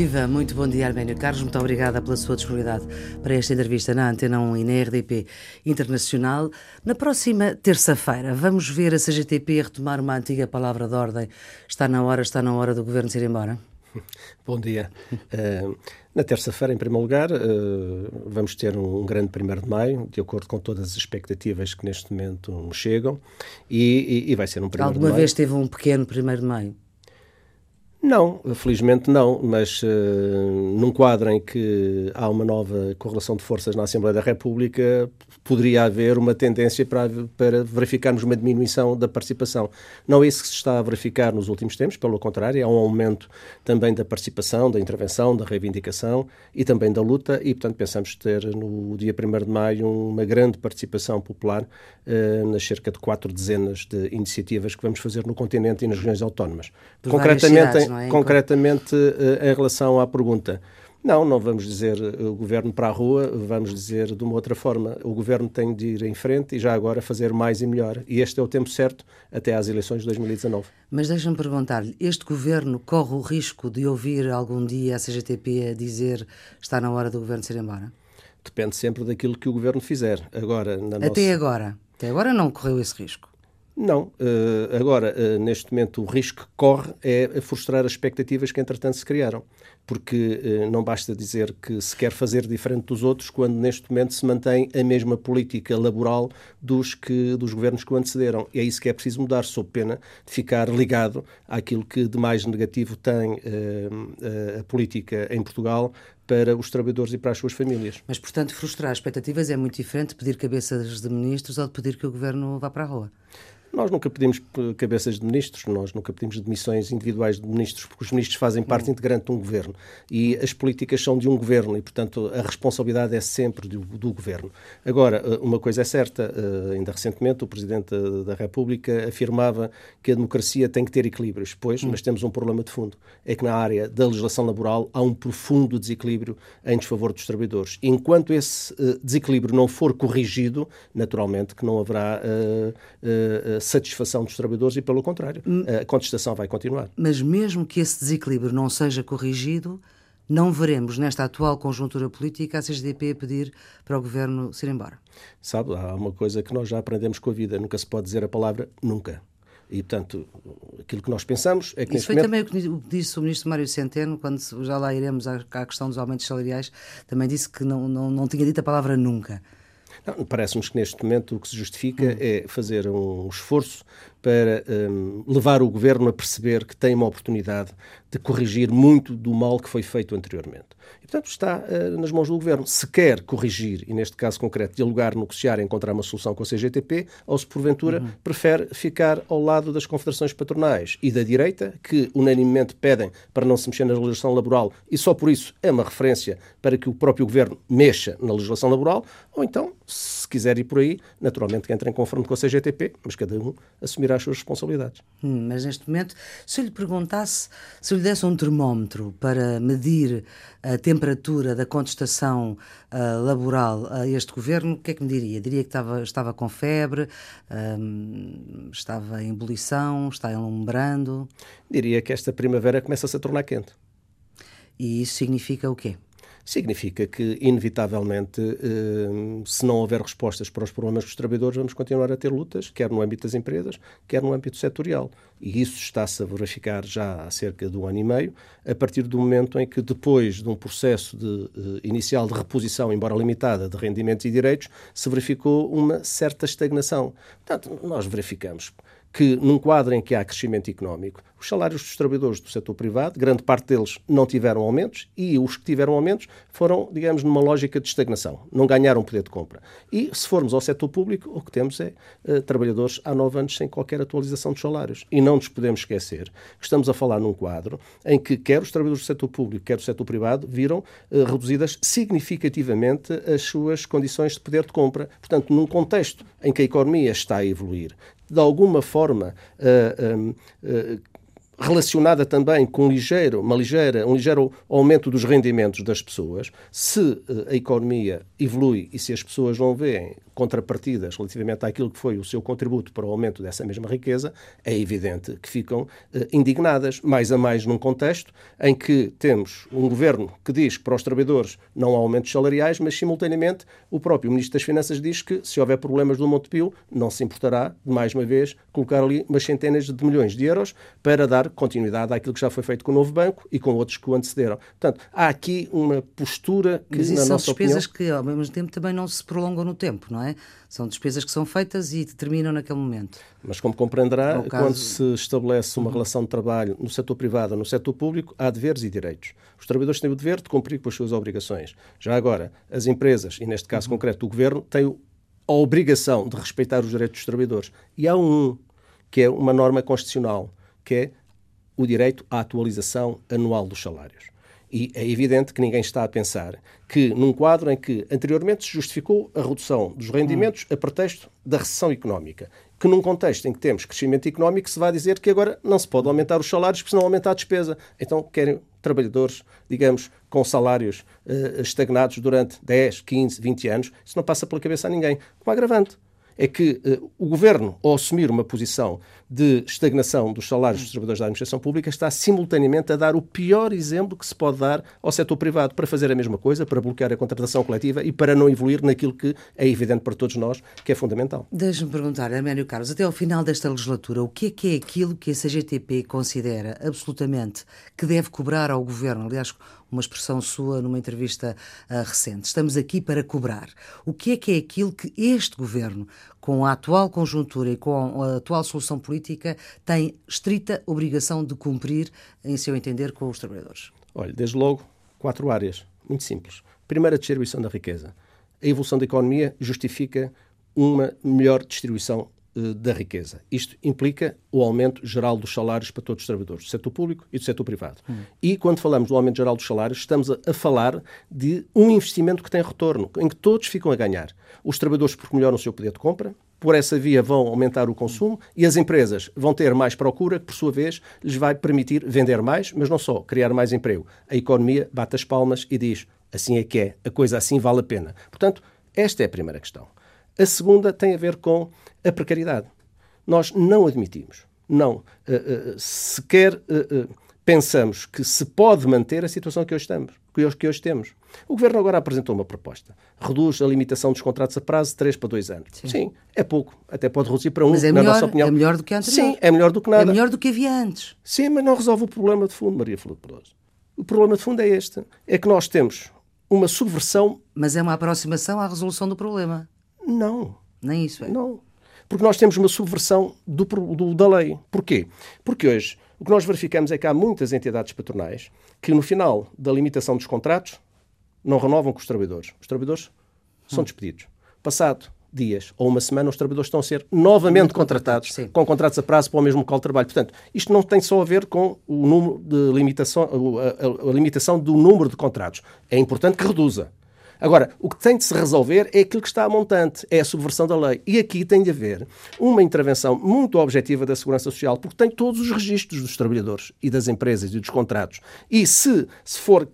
Viva, muito bom dia, Arménio Carlos. Muito obrigada pela sua disponibilidade para esta entrevista na Antena 1 e na RDP Internacional. Na próxima terça-feira, vamos ver a CGTP retomar uma antiga palavra de ordem. Está na hora, está na hora do governo se ir embora? Bom dia. Uh, na terça-feira, em primeiro lugar, uh, vamos ter um, um grande 1 de maio, de acordo com todas as expectativas que neste momento chegam, e, e, e vai ser um 1 de maio. Alguma vez teve um pequeno 1 de maio? Não, felizmente não, mas uh, num quadro em que há uma nova correlação de forças na Assembleia da República, poderia haver uma tendência para, para verificarmos uma diminuição da participação. Não é isso que se está a verificar nos últimos tempos, pelo contrário, há um aumento também da participação, da intervenção, da reivindicação e também da luta, e portanto pensamos ter no dia 1 de maio uma grande participação popular uh, nas cerca de quatro dezenas de iniciativas que vamos fazer no continente e nas regiões autónomas. Por Concretamente, é? Concretamente, eh, em relação à pergunta, não, não vamos dizer eh, o governo para a rua, vamos dizer de uma outra forma. O governo tem de ir em frente e já agora fazer mais e melhor. E este é o tempo certo até às eleições de 2019. Mas deixa-me perguntar-lhe: este governo corre o risco de ouvir algum dia a CGTP a dizer está na hora do governo ser embora? Depende sempre daquilo que o governo fizer. Agora, Até nossa... agora. Até agora não correu esse risco. Não. Uh, agora, uh, neste momento, o risco que corre é frustrar as expectativas que, entretanto, se criaram. Porque uh, não basta dizer que se quer fazer diferente dos outros quando, neste momento, se mantém a mesma política laboral dos, que, dos governos que o antecederam. E é isso que é preciso mudar, sob pena de ficar ligado àquilo que de mais negativo tem a política em Portugal para os trabalhadores e para as suas famílias. Mas, portanto, frustrar expectativas é muito diferente de pedir cabeças de ministros ou de pedir que o governo vá para a rua. Nós nunca pedimos cabeças de ministros, nós nunca pedimos demissões individuais de ministros, porque os ministros fazem parte hum. integrante de um governo e as políticas são de um governo e, portanto, a responsabilidade é sempre do, do governo. Agora, eh, uma coisa é certa, eh, ainda recentemente o Presidente da República afirmava que a democracia tem que ter equilíbrios. Pois, hum. mas temos um problema de fundo. É que na área da legislação laboral há um profundo desequilíbrio em desfavor dos trabalhadores. Enquanto esse eh, desequilíbrio não for corrigido, naturalmente que não haverá uh, uh, satisfação dos trabalhadores e, pelo contrário, hum. a contestação vai continuar. Mas mesmo que esse desequilíbrio não seja corrigido, não veremos nesta atual conjuntura política a CGDP pedir para o governo se ir embora. Sabe, há uma coisa que nós já aprendemos com a vida: nunca se pode dizer a palavra nunca. E, portanto, aquilo que nós pensamos é que. Isso foi momento... também o que disse o ministro Mário Centeno, quando já lá iremos à, à questão dos aumentos salariais, também disse que não, não, não tinha dito a palavra nunca. Parece-nos que neste momento o que se justifica hum. é fazer um esforço para um, levar o governo a perceber que tem uma oportunidade de corrigir muito do mal que foi feito anteriormente. E, portanto, está uh, nas mãos do governo. Se quer corrigir, e neste caso concreto, dialogar, negociar, encontrar uma solução com a CGTP, ou se porventura uhum. prefere ficar ao lado das confederações patronais e da direita, que unanimemente pedem para não se mexer na legislação laboral e só por isso é uma referência para que o próprio governo mexa na legislação laboral, ou então, se quiser ir por aí, naturalmente que entre em confronto com a CGTP, mas cada um assumir assumir as suas responsabilidades. Hum, mas neste momento, se eu lhe perguntasse, se eu lhe desse um termómetro para medir a temperatura da contestação uh, laboral a este governo, o que é que me diria? Diria que estava, estava com febre, um, estava em ebulição, está enlumbrando? Diria que esta primavera começa-se a tornar quente. E isso significa o quê? Significa que, inevitavelmente, eh, se não houver respostas para os problemas dos trabalhadores, vamos continuar a ter lutas, quer no âmbito das empresas, quer no âmbito setorial. E isso está-se a verificar já há cerca de um ano e meio, a partir do momento em que, depois de um processo de, eh, inicial de reposição, embora limitada, de rendimentos e direitos, se verificou uma certa estagnação. Portanto, nós verificamos que, num quadro em que há crescimento económico, os salários dos trabalhadores do setor privado, grande parte deles não tiveram aumentos e os que tiveram aumentos foram, digamos, numa lógica de estagnação, não ganharam poder de compra. E, se formos ao setor público, o que temos é uh, trabalhadores há nove anos sem qualquer atualização dos salários. E não nos podemos esquecer que estamos a falar num quadro em que quer os trabalhadores do setor público, quer do setor privado, viram uh, reduzidas significativamente as suas condições de poder de compra. Portanto, num contexto em que a economia está a evoluir, de alguma forma uh, uh, relacionada também com um ligeiro, uma ligeira, um ligeiro aumento dos rendimentos das pessoas, se eh, a economia evolui e se as pessoas não veem contrapartidas relativamente àquilo que foi o seu contributo para o aumento dessa mesma riqueza, é evidente que ficam eh, indignadas, mais a mais num contexto em que temos um governo que diz que para os trabalhadores não há aumentos salariais, mas simultaneamente o próprio Ministro das Finanças diz que se houver problemas do Montepio, não se importará, de mais uma vez, colocar ali umas centenas de milhões de euros para dar continuidade àquilo que já foi feito com o novo banco e com outros que o antecederam. Portanto, há aqui uma postura que, Mas isso na são nossa despesas opinião... que, ao mesmo tempo, também não se prolongam no tempo, não é? São despesas que são feitas e terminam naquele momento. Mas, como compreenderá, É caso... quando se estabelece uma uhum. relação de trabalho no setor privado ou no setor público, há deveres e direitos. Os trabalhadores têm o dever de cumprir com as suas obrigações. Já agora, as empresas, e neste caso uhum. concreto o governo, têm a obrigação de respeitar os direitos dos trabalhadores. E há um, que é uma norma constitucional, que é o direito à atualização anual dos salários. E é evidente que ninguém está a pensar que, num quadro em que anteriormente se justificou a redução dos rendimentos a pretexto da recessão económica, que num contexto em que temos crescimento económico se vai dizer que agora não se pode aumentar os salários porque senão aumenta a despesa. Então querem trabalhadores, digamos, com salários uh, estagnados durante 10, 15, 20 anos. Isso não passa pela cabeça a ninguém. Com agravante é que uh, o governo, ao assumir uma posição de estagnação dos salários dos trabalhadores da administração pública, está simultaneamente a dar o pior exemplo que se pode dar ao setor privado para fazer a mesma coisa, para bloquear a contratação coletiva e para não evoluir naquilo que é evidente para todos nós que é fundamental. Deixe-me perguntar, Amélia Carlos, até ao final desta legislatura, o que é que é aquilo que a CGTP considera absolutamente que deve cobrar ao governo? Aliás, uma expressão sua numa entrevista uh, recente. Estamos aqui para cobrar. O que é que é aquilo que este governo, com a atual conjuntura e com a atual solução política, tem estrita obrigação de cumprir, em seu entender, com os trabalhadores? Olha, desde logo, quatro áreas, muito simples. Primeiro, a distribuição da riqueza. A evolução da economia justifica uma melhor distribuição eh, da riqueza. Isto implica o aumento geral dos salários para todos os trabalhadores, do setor público e do setor privado. Hum. E quando falamos do aumento geral dos salários, estamos a, a, falar de um investimento que tem retorno, em que todos ficam a ganhar. Os trabalhadores, porque melhoram o seu poder de compra, por essa via vão aumentar o consumo e as empresas vão ter mais procura, que por sua vez lhes vai permitir vender mais, mas não só, criar mais emprego. A economia bate as palmas e diz: assim é que é, a coisa assim vale a pena. Portanto, esta é a primeira questão. A segunda tem a ver com a precariedade. Nós não admitimos, não uh, uh, sequer uh, pensamos que se pode manter a situação que hoje estamos, que hoje, que hoje temos. O Governo agora apresentou uma proposta. Reduz a limitação dos contratos a prazo de 3 para 2 anos. Sim. Sim. é pouco. Até pode reduzir para 1, um, mas é na melhor, nossa opinião. É melhor do que antes. Sim, é melhor do que nada. É melhor do que havia antes. Sim, mas não resolve o problema de fundo, Maria Filipe Peloso. O problema de fundo é este. É que nós temos uma subversão... Mas é uma aproximação à resolução do problema. Não. Nem isso é? Não. Porque nós temos uma subversão do, do, da lei. Porquê? Porque hoje o que nós verificamos é que há muitas entidades patronais que, no final da limitação dos contratos, não renovam com os trabalhadores. Os trabalhadores são despedidos. Passado dias ou uma semana, os trabalhadores estão a ser novamente contratados sim. com contratos a prazo para o mesmo local de trabalho. Portanto, isto não tem só a ver com o número de limitação, a, a, a limitação do número de contratos. É importante que reduza. Agora, o que tem de se resolver é aquilo que está a montante, é a subversão da lei. E aqui tem de haver uma intervenção muito objetiva da Segurança Social, porque tem todos os registros dos trabalhadores e das empresas e dos contratos. E se, se for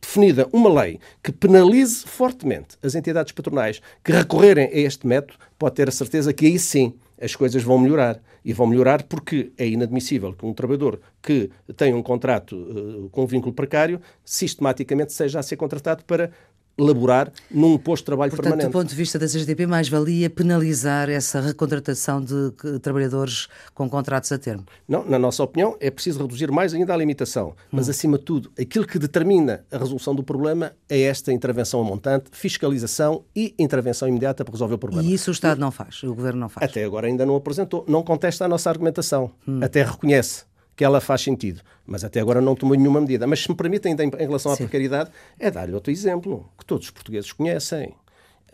definida uma lei que penalize fortemente as entidades patronais que recorrerem a este método, pode ter a certeza que aí sim as coisas vão melhorar. E vão melhorar porque é inadmissível que um trabalhador que tem um contrato uh, com um vínculo precário sistematicamente seja a ser contratado para laborar num posto de trabalho Portanto, permanente. do ponto de vista da CGTP, mais valia penalizar essa recontratação de trabalhadores com contratos a termo? Não, na nossa opinião, é preciso reduzir mais ainda a limitação. Mas, hum. acima de tudo, aquilo que determina a resolução do problema é esta intervenção montante, fiscalização e intervenção imediata para resolver o problema. E isso o Estado não faz, o Governo não faz? Até agora ainda não apresentou. Não contesta a nossa argumentação. Hum. Até reconhece que ela faz sentido. Mas até agora não tomou nenhuma medida. Mas se me permitem, em relação à Sim. precariedade, é dar-lhe outro exemplo, que todos os portugueses conhecem.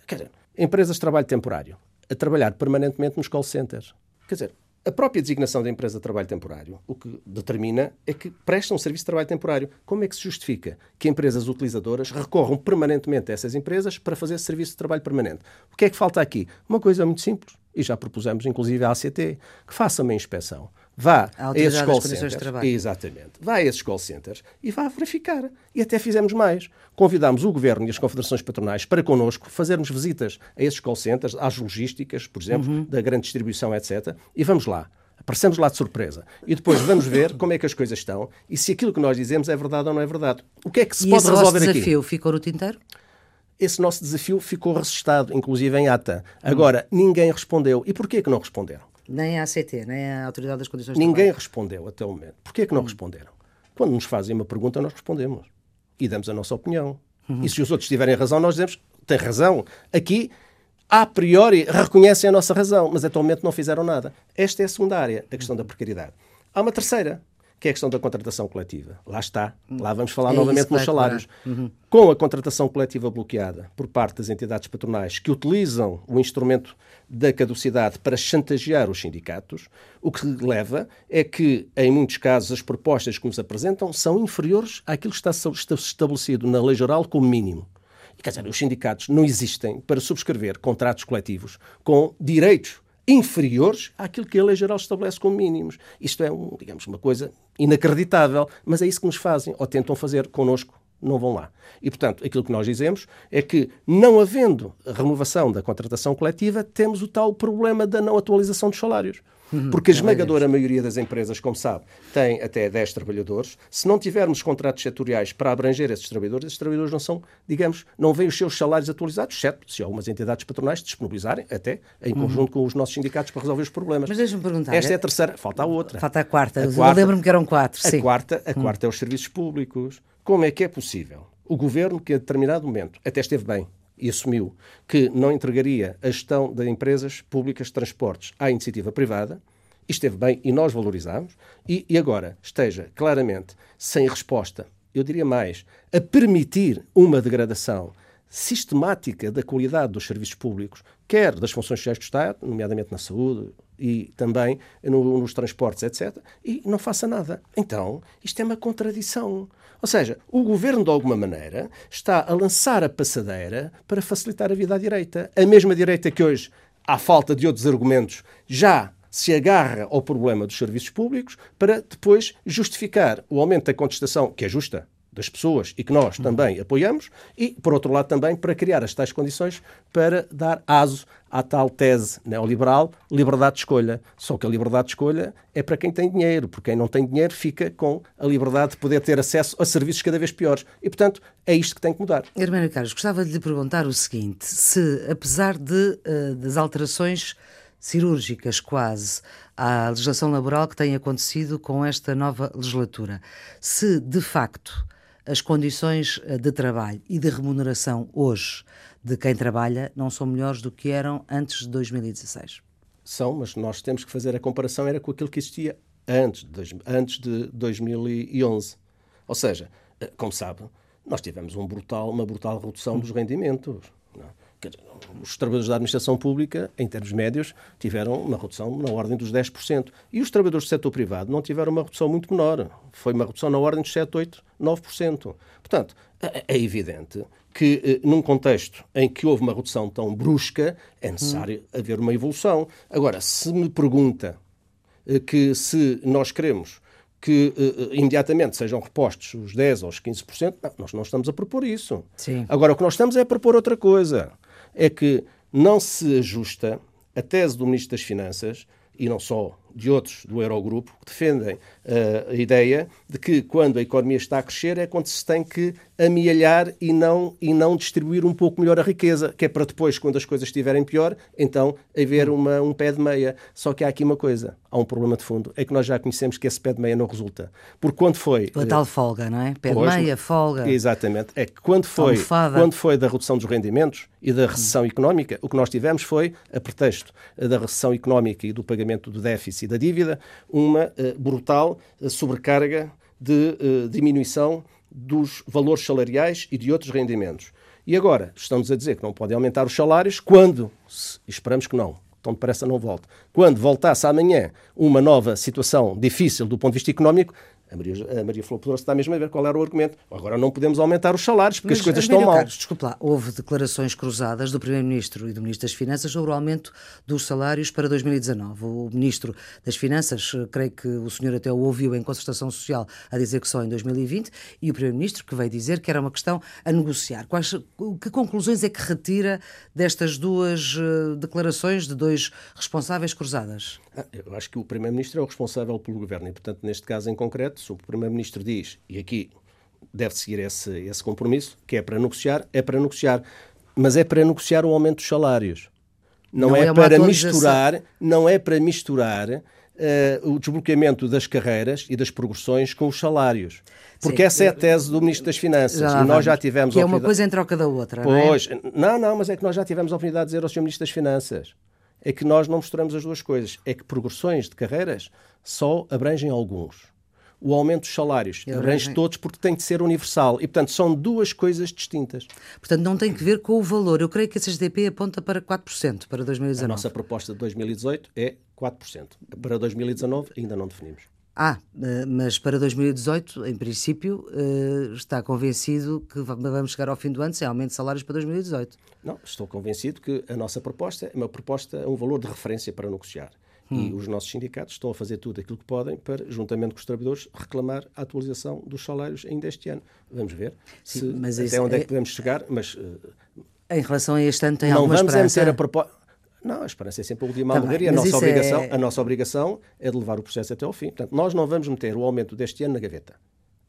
Quer dizer, empresas de trabalho temporário, a trabalhar permanentemente nos call centers. Quer dizer, a própria designação da empresa de trabalho temporário, o que determina é que prestam um serviço de trabalho temporário. Como é que se justifica que empresas utilizadoras recorram permanentemente a essas empresas para fazer serviço de trabalho permanente? O que é que falta aqui? Uma coisa muito simples e já propusemos inclusive à ACT que faça uma inspeção. Vá a, a esses call centers. Exatamente. Vá a esses call centers e vá verificar. E até fizemos mais. Convidámos o Governo e as confederações patronais para connosco fazermos visitas a esses call centers, às logísticas, por exemplo, uhum. da grande distribuição, etc. E vamos lá. Aparecemos lá de surpresa. E depois vamos ver como é que as coisas estão e se aquilo que nós dizemos é verdade ou não é verdade. O que é que se e pode resolver aqui? esse desafio ficou no tinteiro? Esse nosso desafio ficou registado, inclusive em ata. Agora, hum. ninguém respondeu. E porquê que não responderam? Nem a ACT, nem a Autoridade das Condições de Ninguém respondeu até o momento. Porquê que não hum. responderam? Quando nos fazem uma pergunta, nós respondemos. E damos a nossa opinião. Uhum. E se os outros tiverem razão, nós dizemos, tem razão. Aqui a priori reconhecem a nossa razão, mas atualmente não fizeram nada. Esta é a segunda área, a questão da precariedade. Há uma terceira, que é a questão da contratação coletiva. Lá está. Lá vamos falar é novamente nos salários. Uhum. Com a contratação coletiva bloqueada por parte das entidades patronais que utilizam o instrumento da caducidade para chantagear os sindicatos, o que leva é que, em muitos casos, as propostas que nos apresentam são inferiores àquilo que está estabelecido na lei geral como mínimo. Quer dizer, os sindicatos não existem para subscrever contratos coletivos com direitos inferiores àquilo que a lei geral estabelece como mínimos. Isto é, um, digamos, uma coisa inacreditável, mas é isso que nos fazem, ou tentam fazer connosco, não vão lá. E, portanto, aquilo que nós dizemos é que, não havendo renovação da contratação coletiva, temos o tal problema da não atualização dos salários. Uhum. Porque a esmagadora maioria das empresas, como sabe, tem até 10 trabalhadores. Se não tivermos contratos setoriais para abranger esses trabalhadores, esses trabalhadores não são, digamos, não vêm os seus salários atualizados, exceto se algumas entidades patronais disponibilizarem, até em uhum. conjunto com os nossos sindicatos, para resolver os problemas. Mas deixa-me perguntar. Esta é a terceira. Falta a outra. Falta a quarta. A quarta lembro-me que eram quatro. A sim. quarta, a quarta é os serviços públicos. Como é que é possível? O governo, que a determinado momento até esteve bem, e assumiu que não entregaria a gestão de empresas públicas de transportes à iniciativa privada, esteve bem e nós valorizámos, e, e agora esteja claramente sem resposta, eu diria mais, a permitir uma degradação sistemática da qualidade dos serviços públicos, quer das funções sociais do Estado, nomeadamente na saúde e também no, nos transportes, etc., e não faça nada. Então, isto é uma contradição. Ou seja, o governo, de alguma maneira, está a lançar a passadeira para facilitar a vida à direita. A mesma direita que hoje, à falta de outros argumentos, já se agarra ao problema dos serviços públicos para depois justificar o aumento da contestação, que é justa, das pessoas e que nós também apoiamos, e, por outro lado, também para criar as tais condições para dar aso à tal tese neoliberal, liberdade de escolha. Só que a liberdade de escolha é para quem tem dinheiro, porque quem não tem dinheiro fica com a liberdade de poder ter acesso a serviços cada vez piores. E, portanto, é isto que tem que mudar. Hermano Carlos, gostava de lhe perguntar o seguinte: se, apesar de, uh, das alterações cirúrgicas quase à legislação laboral que tem acontecido com esta nova legislatura. Se, de facto, as condições eh, de trabalho e de remuneração hoje de quem trabalha não são melhores do que eram antes de 2016. São, mas nós temos que fazer a comparação era com aquilo que existia antes de, antes de 2011. Ou seja, eh, como sabe, nós tivemos um brutal, uma brutal redução dos rendimentos. Não? É? os trabalhadores da administração pública, em termos médios, tiveram uma redução na ordem dos 10%. E os trabalhadores do setor privado não tiveram uma redução muito menor. Foi uma redução na ordem dos 7, 8, 9%. Portanto, é, é evidente que, eh, num contexto em que houve uma redução tão brusca, é necessário hum. haver uma evolução. Agora, se me pergunta eh, que se nós queremos que uh, imediatamente sejam repostos os 10% ou os 15%, não, nós não estamos a propor isso. Sim. Agora, o que nós estamos é a propor outra coisa é que não se ajusta a tese do Ministro das Finanças, e não só de outros do Eurogrupo, que defendem uh, a ideia de que quando a economia está a crescer é quando se tem que amealhar e não, e não distribuir um pouco melhor a riqueza, que é para depois, quando as coisas estiverem pior, então haver uma, um pé de meia. Só que há aqui uma coisa, há um problema de fundo, é que nós já conhecemos que esse pé de meia não resulta. Porque quando foi... A tal folga, não é? Pé de meia, folga... Exatamente. É que quando foi, quando foi da redução dos rendimentos e da recessão económica, o que nós tivemos foi, a pretexto da recessão económica e do pagamento do déficit e da dívida, uma uh, brutal uh, sobrecarga de uh, diminuição dos valores salariais e de outros rendimentos. E agora, estamos a dizer que não podem aumentar os salários quando, esperamos que não, tão depressa não volte, quando voltasse amanhã uma nova situação difícil do ponto de vista económico, A Maria, a Maria Flor Pedroso está mesmo a ver qual era o argumento. Agora não podemos aumentar os salários porque Mas, as coisas Amílio estão mal. Carlos, desculpe lá, houve declarações cruzadas do Primeiro-Ministro e do Ministro das Finanças sobre o aumento dos salários para 2019. O Ministro das Finanças, eh, creio que o senhor até o ouviu em concertação social a dizer que só em 2020, e o Primeiro-Ministro que veio dizer que era uma questão a negociar. Quais, que conclusões é que retira destas duas uh, declarações de dois responsáveis cruzadas? Ah, eu acho que o Primeiro-Ministro é o responsável pelo Governo e, portanto, neste caso em concreto, se o Primeiro-Ministro diz, e aqui deve seguir esse, esse compromisso, que é para negociar, é para negociar. Mas é para negociar o aumento dos salários. Não, não é, é para misturar, não é para misturar uh, o desbloqueamento das carreiras e das progressões com os salários. Porque Sim, essa é a tese do Ministro das Finanças. Já e nós já tivemos. Que é uma coisa em troca da outra. Pois, não, é? não, não, mas é que nós já tivemos a oportunidade de dizer ao Sr. Ministro das Finanças é que nós não misturamos as duas coisas. É que progressões de carreiras só abrangem alguns o aumento dos salários. Abrange todos porque tem de ser universal. E, portanto, são duas coisas distintas. Portanto, não tem que ver com o valor. Eu creio que a CGTP aponta para 4% para 2019. A nossa proposta de 2018 é 4%. Para 2019 ainda não definimos. Ah, eh, mas para 2018, em princípio, eh, está convencido que vamos chegar ao fim do ano sem aumento de salários para 2018? Não, estou convencido que a nossa proposta é uma proposta, um valor de referência para negociar. Hum. E os nossos sindicatos estão a fazer tudo aquilo que podem para, juntamente com os trabalhadores, reclamar a atualização dos salários ainda este ano. Vamos ver Sim, se, até onde é... é que podemos chegar, mas... Uh, em relação a este ano tem não alguma vamos? É a proposta... Não, a esperança é sempre a tá morrer e a nossa, obrigação, é... a nossa obrigação é de levar o processo até ao fim. Portanto, nós não vamos meter o aumento deste ano na gaveta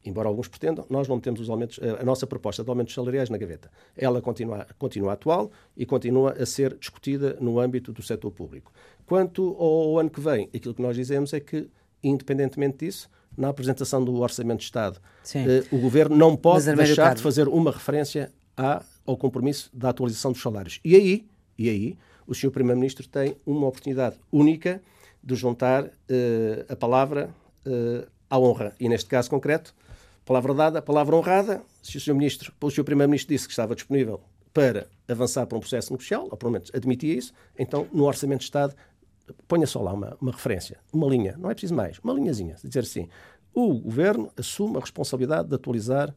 embora alguns pretendam, nós não temos os aumentos, a nossa proposta de aumentos salariais na gaveta. Ela continua, continua atual e continua a ser discutida no âmbito do setor público. Quanto ao ano que vem, aquilo que nós dizemos é que, independentemente disso, na apresentação do Orçamento de Estado, eh, o Governo não pode deixar de fazer uma referência à, ao compromisso da atualização dos salários. E aí, e aí o Sr. Primeiro-Ministro tem uma oportunidade única de juntar eh, a palavra eh, à honra. E neste caso concreto, Palavra dada, palavra honrada. Se o Sr. Ministro, o Sr. Primeiro-Ministro disse que estava disponível para avançar para um processo negocial, ou pelo menos admitia isso, então no Orçamento de Estado ponha só lá uma, uma referência, uma linha, não é preciso mais, uma linhazinha, dizer assim, o Governo assume a responsabilidade de atualizar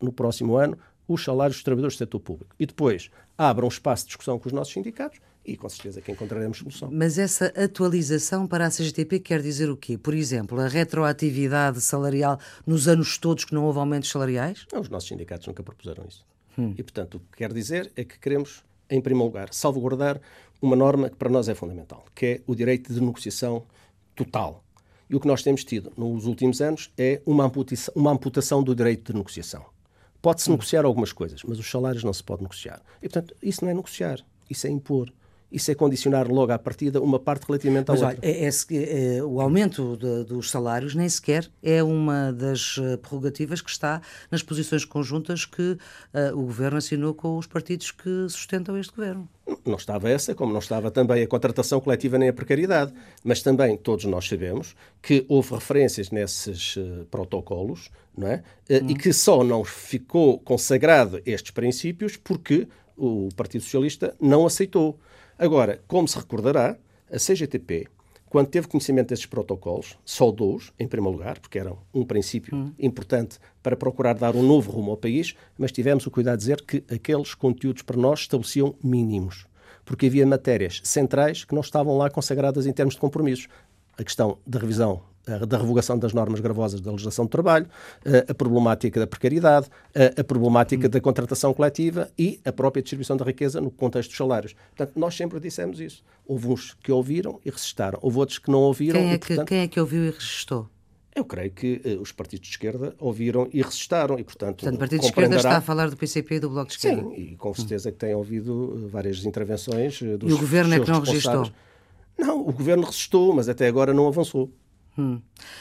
no próximo ano os salários dos trabalhadores do setor público. E depois abra um espaço de discussão com os nossos sindicatos e com certeza que encontraremos solução. Mas essa atualização para a CGTP quer dizer o quê? Por exemplo, a retroatividade salarial nos anos todos que não houve aumentos salariais? Não, os nossos sindicatos nunca propuseram isso. Hum. E, portanto, o que quer dizer é que queremos, em primeiro lugar, salvaguardar uma norma que para nós é fundamental, que é o direito de negociação total. E o que nós temos tido nos últimos anos é uma amputação, uma amputação do direito de negociação. Pode-se hum. negociar algumas coisas, mas os salários não se pode negociar. E, portanto, isso não é negociar, isso é impor isso é condicionar logo à partida uma parte relativamente à Mas, outra. Olha, é, é, é, o aumento de, dos salários nem sequer é uma das eh, prerrogativas que está nas posições conjuntas que uh, o Governo assinou com os partidos que sustentam este Governo. Não estava essa, como não estava também a contratação coletiva nem a precariedade. Mas também todos nós sabemos que houve referências nesses uh, protocolos não é? Uh, hum. e que só não ficou consagrado estes princípios porque o Partido Socialista não aceitou. Agora, como se recordará, a CGTP, quando teve conhecimento desses protocolos, saudou-os, em primeiro lugar, porque eram um princípio hum. importante para procurar dar um novo rumo ao país, mas tivemos o cuidado de dizer que aqueles conteúdos para nós estabeleciam mínimos, porque havia matérias centrais que não estavam lá consagradas em termos de compromissos. A questão da revisão da revogação das normas gravosas da legislação do trabalho, a problemática da precariedade, a problemática da contratação coletiva e a própria distribuição da riqueza no contexto dos salários. Portanto, nós sempre dissemos isso. Houve uns que ouviram e resistaram, houve outros que não ouviram. Quem é, e, que, quem é que ouviu e resistou? Eu creio que uh, os partidos de esquerda ouviram e resistaram e, portanto... Portanto, o Partido de Esquerda está a falar do PCP e do Bloco de Esquerda. Sim, e com certeza que têm ouvido uh, várias intervenções uh, dos E o Governo é que não resistou? Não, o Governo resistou, mas até agora não avançou. Hum.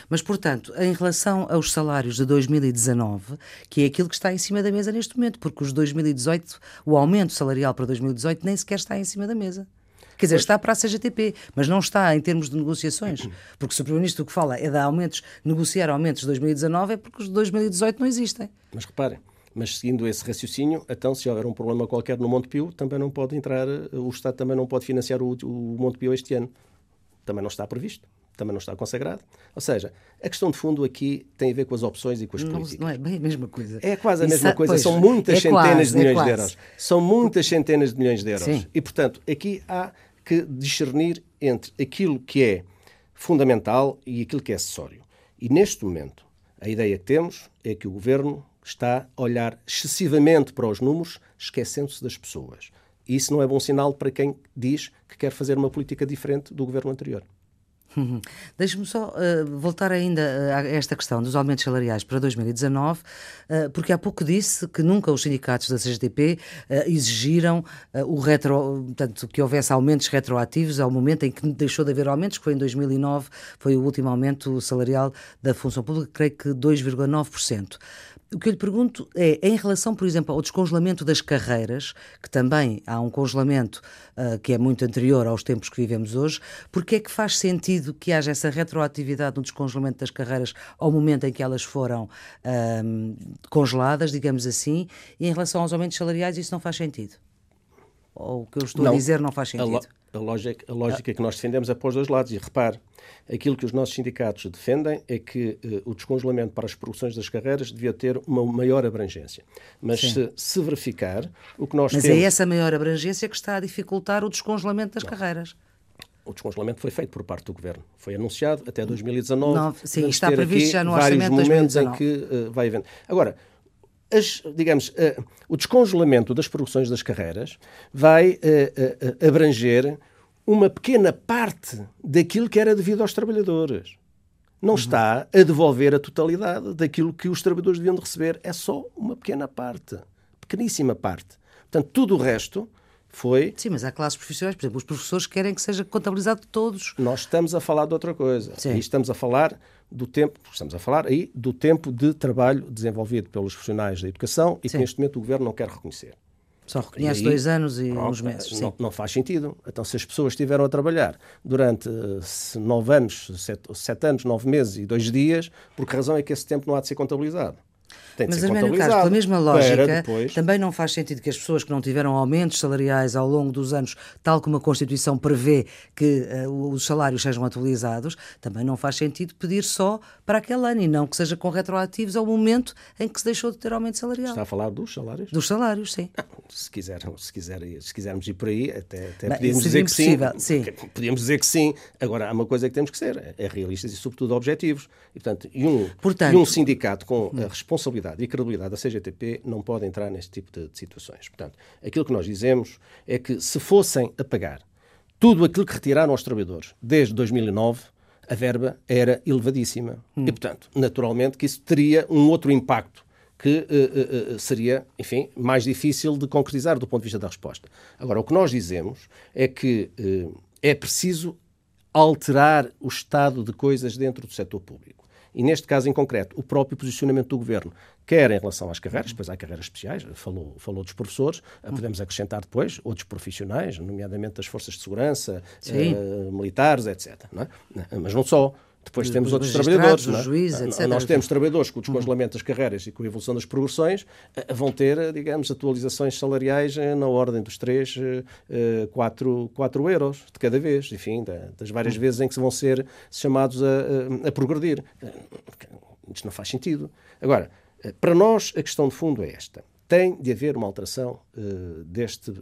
Mas, portanto, em relação aos salários de 2019, que é aquilo que está em cima da mesa neste momento, porque os 2018, o aumento salarial para 2018 nem sequer está em cima da mesa. Quer dizer, está para a CGTP, mas não está em termos de negociações. Porque se o Primeiro-Ministro o que fala é de aumentos, negociar aumentos de 2019, é porque os de 2018 não existem. Mas reparem, mas seguindo esse raciocínio, então se houver um problema qualquer no Montepio, também não pode entrar, o Estado também não pode financiar o, o Montepio este ano. Também não está previsto. Também não está consagrado. Ou seja, a questão de fundo aqui tem a ver com as opções e com as não, políticas. Não é bem a mesma coisa. É quase a mesma coisa. Pois, São muitas é centenas quase, de milhões é de euros. São muitas centenas de milhões de euros. Sim. E, portanto, aqui há que discernir entre aquilo que é fundamental e aquilo que é acessório. E neste momento, a ideia que temos é que o governo está a olhar excessivamente para os números, esquecendo-se das pessoas. E isso não é bom sinal para quem diz que quer fazer uma política diferente do governo anterior. Uhum. Deixe-me só uh, voltar ainda eh, a esta questão dos aumentos salariais para 2019, uh, porque há pouco disse que nunca os sindicatos da CGTP uh, exigiram o retro, portanto, que houvesse aumentos retroativos ao momento em que deixou de haver aumentos, que foi em 2009, foi o último aumento salarial da função pública, creio que 2,9%. O que eu lhe pergunto é, em relação, por exemplo, ao descongelamento das carreiras, que também há um congelamento uh, que é muito anterior aos tempos que vivemos hoje, porque é que faz sentido que haja essa retroatividade no descongelamento das carreiras ao momento em que elas foram congeladas, digamos assim, e em relação aos aumentos salariais isso não faz sentido? Ou o que eu estou não, a dizer não faz sentido? A lógica, a lógica que nós defendemos é para os dois lados. E repare, aquilo que os nossos sindicatos defendem é que uh, o descongelamento para as produções das carreiras devia ter uma maior abrangência. Mas se, se, verificar, o que nós Mas é temos... é essa maior abrangência que está a dificultar o descongelamento das Não. carreiras. O descongelamento foi feito por parte do Governo. Foi anunciado até 2019. Não, sim, está previsto já no orçamento de 2019. em que uh, vai havendo. Agora, as, digamos, uh, o descongelamento das produções das carreiras vai uh, uh, abranger uma pequena parte daquilo que era devido aos trabalhadores. Não uhum. está a devolver a totalidade daquilo que os trabalhadores deviam de receber. É só uma pequena parte, pequeníssima parte. Portanto, tudo o resto foi. Sim, mas há classes profissionais, por exemplo, os professores querem que seja contabilizado todos. Nós estamos a falar de outra coisa. Sim. E estamos a falar do tempo, estamos a falar aí do tempo de trabalho desenvolvido pelos profissionais da educação e Sim. que neste momento o governo não quer reconhecer. Só reconhece dois anos e pronto, uns meses. Não, não, faz sentido. Então, se as pessoas estiveram a trabalhar durante uh, nove anos, sete, sete anos, nove meses e dois dias, por que razão é que esse tempo não há de ser contabilizado? Tem Mas, Arménio Carlos, pela mesma lógica, depois... também não faz sentido que as pessoas que não tiveram aumentos salariais ao longo dos anos, tal como a Constituição prevê que uh, os salários sejam atualizados, também não faz sentido pedir só para aquele ano e não que seja com retroativos ao momento em que se deixou de ter aumento salarial. Está a falar dos salários? Dos salários, sim. Ah, se, quiser, se, quiser, se quisermos ir por aí, até, até Bem, podíamos dizer que sim, sim. Podíamos dizer que sim. Agora, há uma coisa que temos que ser, é, é realistas e, sobretudo, objetivos. E, portanto, e um, portanto, e um sindicato com a responsabilidade credibilidade e a credibilidade da CGTP não pode entrar neste tipo de, de situações. Portanto, aquilo que nós dizemos é que se fossem a pagar tudo aquilo que retiraram aos trabalhadores desde 2009, a verba era elevadíssima. Hum. E, portanto, naturalmente que isso teria um outro impacto que uh, uh, seria, enfim, mais difícil de concretizar do ponto de vista da resposta. Agora, o que nós dizemos é que uh, é preciso alterar o estado de coisas dentro do setor público. E neste caso em concreto, o próprio posicionamento do governo, quer em relação às carreiras, depois há carreiras especiais, falou, falou dos professores, eh, podemos acrescentar depois outros profissionais, nomeadamente das forças de segurança, uh, militares, etc. Não é? Mas não só. Depois temos outros trabalhadores. É? Juízes, etc. Nós temos trabalhadores que, com o descongelamento das carreiras e com a evolução das progressões, eh, vão ter, digamos, atualizações salariais na ordem dos 3, 4, 4 euros de cada vez, enfim, das várias vezes em que vão ser chamados a, a, a progredir. Isto não faz sentido. Agora, para nós, a questão de fundo é esta. Tem de haver uma alteração uh, deste,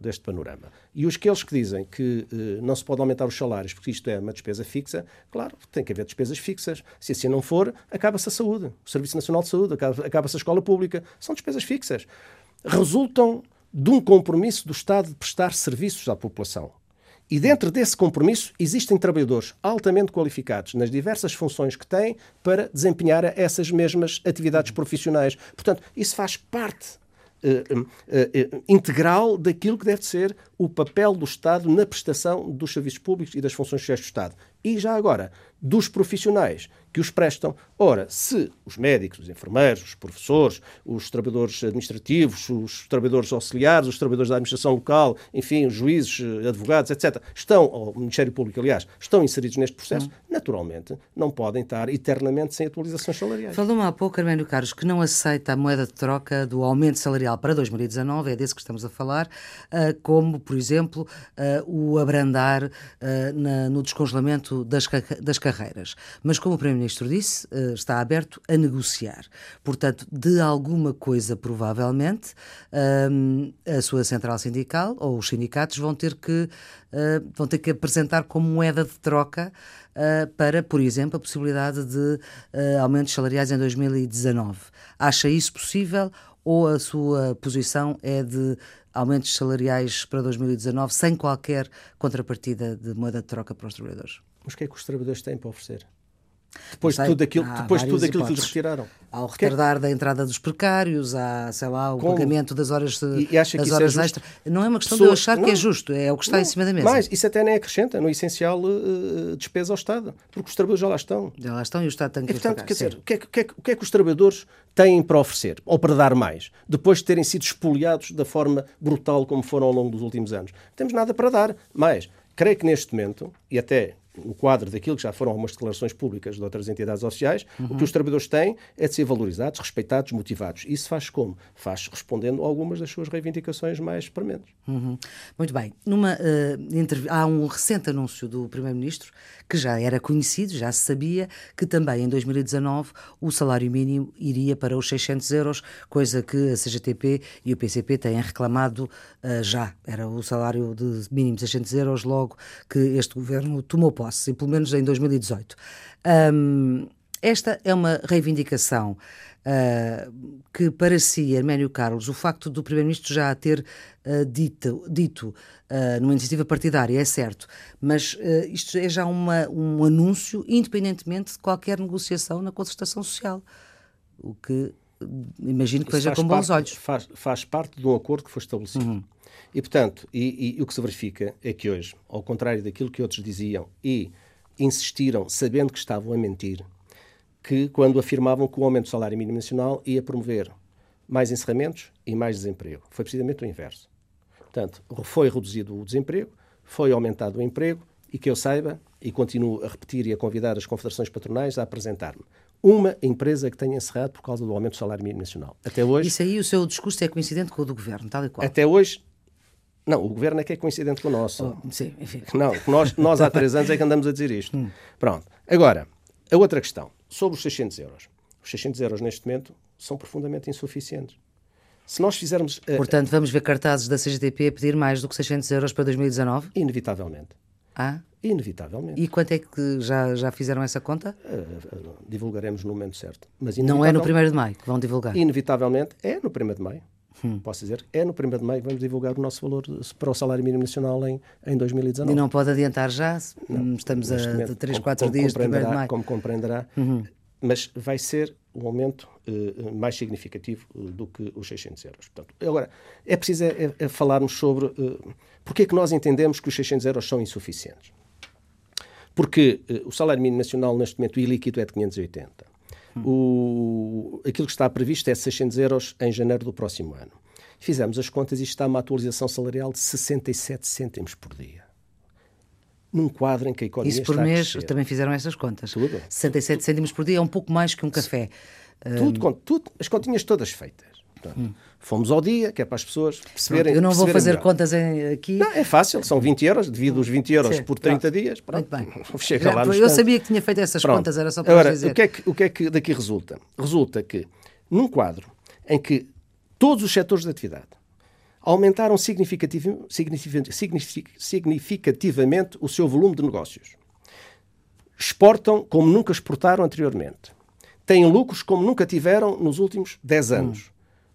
deste panorama. E os aqueles que dizem que uh, não se pode aumentar os salários porque isto é uma despesa fixa, claro, tem que haver despesas fixas. Se assim não for, acaba-se a saúde, o Serviço Nacional de Saúde, acaba-se a escola pública. São despesas fixas. Resultam de um compromisso do Estado de prestar serviços à população. E dentro desse compromisso existem trabalhadores altamente qualificados nas diversas funções que têm para desempenhar essas mesmas atividades profissionais. Portanto, isso faz parte uh, uh, uh, integral daquilo que deve ser o papel do Estado na prestação dos serviços públicos e das funções sociais do Estado. E já agora, dos profissionais que os prestam. Ora, se os médicos, os enfermeiros, os professores, os trabalhadores administrativos, os trabalhadores auxiliares, os trabalhadores da administração local, enfim, os juízes, eh, advogados, etc., estão, ou o Ministério Público, aliás, estão inseridos neste processo, hum. naturalmente não podem estar eternamente sem atualizações salariais. Falou-me há pouco, Arménio Carlos, que não aceita a moeda de troca do aumento salarial para 2019, é desse que estamos a falar, eh, como, por exemplo, eh, o abrandar no descongelamento das, carreiras. Mas, como o Primeiro-Ministro disse, uh, está aberto a negociar. Portanto, de alguma coisa, provavelmente, uh, a sua central sindical ou os sindicatos vão ter que, uh, vão ter que apresentar como moeda de troca para, por exemplo, a possibilidade de aumentos salariais em 2019. Acha isso possível ou a sua posição é de aumentos salariais para 2019 sem qualquer contrapartida de moeda de troca para os trabalhadores. Mas o que é que os trabalhadores têm para oferecer? Depois de tudo aquilo, depois tudo aquilo que lhes retiraram. Há o retardar que... da entrada dos precários, há, sei lá, o Como? pagamento das horas, de, e, e das horas é extras. Não é uma questão Pessoas... de eu achar não, que é justo, é o que está não, em cima da mesa. Mas isso até nem acrescenta, no essencial, uh, despesa ao Estado, porque os trabalhadores já lá estão. Já lá estão e o Estado tem que e, portanto, quer dizer, o que, é, o, que é, o que é que os trabalhadores têm para oferecer, ou para dar mais, depois de terem sido expoliados da forma brutal como foram ao longo dos últimos anos? Não temos nada para dar, mais. Creio que neste momento, e até no quadro daquilo que já foram algumas declarações públicas de outras entidades oficiais, uhum. o que os trabalhadores têm é de ser valorizados, respeitados, motivados. Isso faz como? Faz respondendo a algumas das suas reivindicações mais prementes. Uhum. Muito bem. Numa, uh, há um recente anúncio do Primeiro-Ministro que já era conhecido, já se sabia, que também em 2019 o salário mínimo iria para os 600 euros, coisa que a CGTP e o PCP têm reclamado uh, já. Era o salário de mínimo de 600 euros logo que este governo tomou posse, e pelo menos em 2018. Um, esta é uma reivindicação uh, que, para si, Arménio Carlos, o facto do Primeiro-Ministro já ter uh, dito, dito uh, numa iniciativa partidária, é certo, mas isto é já uma, um anúncio, independentemente de qualquer negociação na concertação social. O que imagino que veja com bons parte, olhos. Faz, faz parte de um acordo que foi estabelecido. Uhum. E, portanto, e, e, o que se verifica é que hoje, ao contrário daquilo que outros diziam e insistiram, sabendo que estavam a mentir, que quando afirmavam que o aumento do salário mínimo nacional ia promover mais encerramentos e mais desemprego. Foi precisamente o inverso. Portanto, foi reduzido o desemprego, foi aumentado o emprego e que eu saiba, e continuo a repetir e a convidar as confederações patronais a apresentar-me uma empresa que tenha encerrado por causa do aumento do salário mínimo nacional. Até hoje. Isso aí, o seu discurso é coincidente com o do governo, tal e qual. Até hoje, não, o governo é que é coincidente com o nosso. Oh, sim, enfim. Não, nós, nós há três anos é que andamos a dizer isto. Hum. Pronto. Agora, a outra questão, sobre os 600 euros. Os 600 euros neste momento são profundamente insuficientes. Se nós fizermos. Uh, Portanto, vamos ver cartazes da CGTP a pedir mais do que 600 euros para 2019? Inevitavelmente. Ah? Inevitavelmente. E quanto é que já, já fizeram essa conta? Uh, divulgaremos no momento certo. Mas Não é no 1 de maio que vão divulgar? Inevitavelmente é no 1 de maio. Hum. Posso dizer, é no 1 de maio que vamos divulgar o nosso valor para o salário mínimo nacional em, em 2019. E não pode adiantar já? Não, Estamos a 3, 4 dias de 1 de maio. Como compreenderá, uhum. Mas vai ser um aumento uh, mais significativo uh, do que os 600 euros. Portanto, agora, é preciso é, é, falarmos sobre uh, porque é que nós entendemos que os 600 euros são insuficientes. Porque uh, o salário mínimo nacional, neste momento, ilíquido é de 580. O, aquilo que está previsto é 600 euros em janeiro do próximo ano. Fizemos as contas e está uma atualização salarial de 67 cêntimos por dia. Num quadro em que a economia Isso por está mês também fizeram essas contas. Tudo. 67 cêntimos por dia é um pouco mais que um café. Tudo, um... tudo as continhas todas feitas. Portanto, hum. Fomos ao dia, que é para as pessoas perceberem. Eu não vou fazer melhor. contas aqui. Não, é fácil, são 20 euros, devido os 20 euros Sim, por 30 pronto. dias. Pronto. Muito bem. Chega lá Eu sabia que tinha feito essas pronto. contas, era só para Agora, dizer. O que, é que, o que é que daqui resulta? Resulta que, num quadro em que todos os setores de atividade aumentaram significativ, signific, significativamente o seu volume de negócios, exportam como nunca exportaram anteriormente, têm lucros como nunca tiveram nos últimos 10 anos. Hum.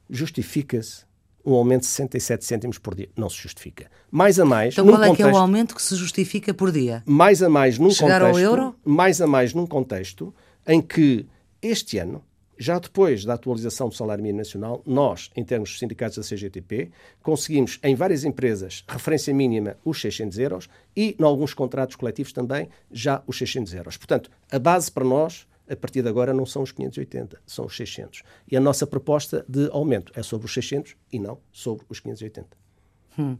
Justifica-se um aumento de 67 cêntimos por dia. Não se justifica. Mais a mais. Então, qual é contexto, que é o aumento que se justifica por dia? Mais a mais num Chegar contexto. Ao euro? Mais a mais num contexto em que este ano, já depois da atualização do salário mínimo nacional, nós, em termos dos sindicatos da CGTP, conseguimos em várias empresas referência mínima os 600 euros e, em alguns contratos coletivos também, já os 600 euros. Portanto, a base para nós a partir de agora não são os 580, são os 600. E a nossa proposta de aumento é sobre os 600 e não sobre os 580. Hum.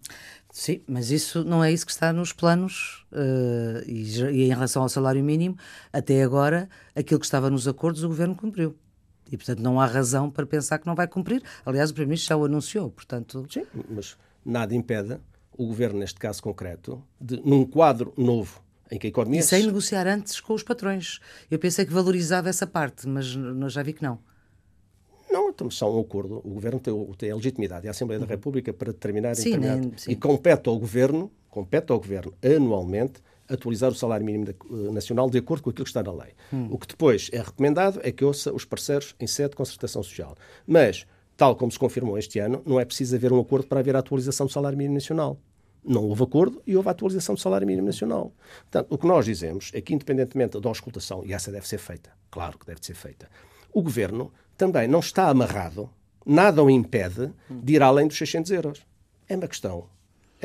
Sim, mas isso não é isso que está nos planos uh, e, e, em relação ao salário mínimo, até agora, aquilo que estava nos acordos, o Governo cumpriu. E, portanto, não há razão para pensar que não vai cumprir. Aliás, o Primeiro-Ministro já o anunciou, portanto... Sim, mas nada impede o Governo, neste caso concreto, de, num quadro novo em que a economia... E sem negociar antes com os patrões. Eu pensei que valorizava essa parte, mas já vi que não. Não, então só um acordo. O Governo tem, tem a legitimidade e a Assembleia da República para determinar... Sim, nem, sim. E compete ao Governo, compete ao Governo anualmente atualizar o salário mínimo eh, nacional de acordo com aquilo que está na lei. Hum. O que depois é recomendado é que ouça os parceiros em sede de concertação social. Mas, tal como se confirmou este ano, não é preciso haver um acordo para haver a atualização do salário mínimo nacional. Não houve acordo e houve a atualização do salário mínimo nacional. Portanto, o que nós dizemos é que, independentemente da auscultação, e essa deve ser feita, claro que deve ser feita, o Governo também não está amarrado, nada o impede de ir além dos 600 euros. É uma questão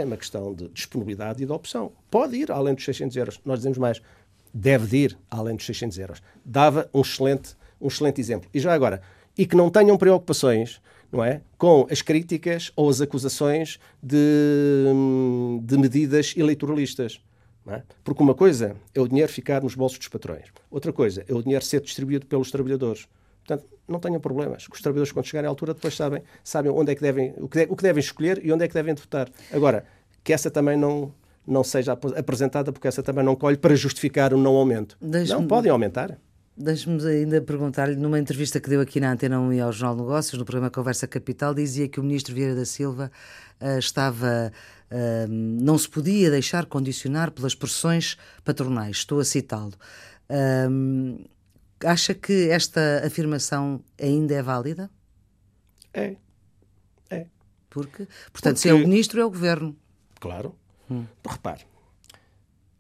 é uma questão de disponibilidade e de opção. Pode ir além dos 600 euros. Nós dizemos mais, deve ir além dos 600 euros. Dava um excelente, um excelente exemplo. E já agora, e que não tenham preocupações não é, com as críticas ou as acusações de, de medidas eleitoralistas. É? Porque uma coisa é o dinheiro ficar nos bolsos dos patrões, outra coisa é o dinheiro ser distribuído pelos trabalhadores. Portanto, não tenham problemas. Os trabalhadores, quando chegarem à altura, depois sabem, sabem onde é que devem, o que, o que devem escolher e onde é que devem votar. Agora, que essa também não, não seja apresentada, porque essa também não colhe para justificar o não aumento. Não, podem aumentar. Deixe-me ainda perguntar-lhe, numa entrevista que deu aqui na Antena 1 e ao Jornal de Negócios, no programa Conversa Capital, dizia que o ministro Vieira da Silva uh, estava. Uh, não se podia deixar condicionar pelas pressões patronais. Estou a citá-lo. Uh, Acha que esta afirmação ainda é válida? É. É. Porque, portanto, Porque... se é o ministro, é o governo. Claro. Hum. Repare,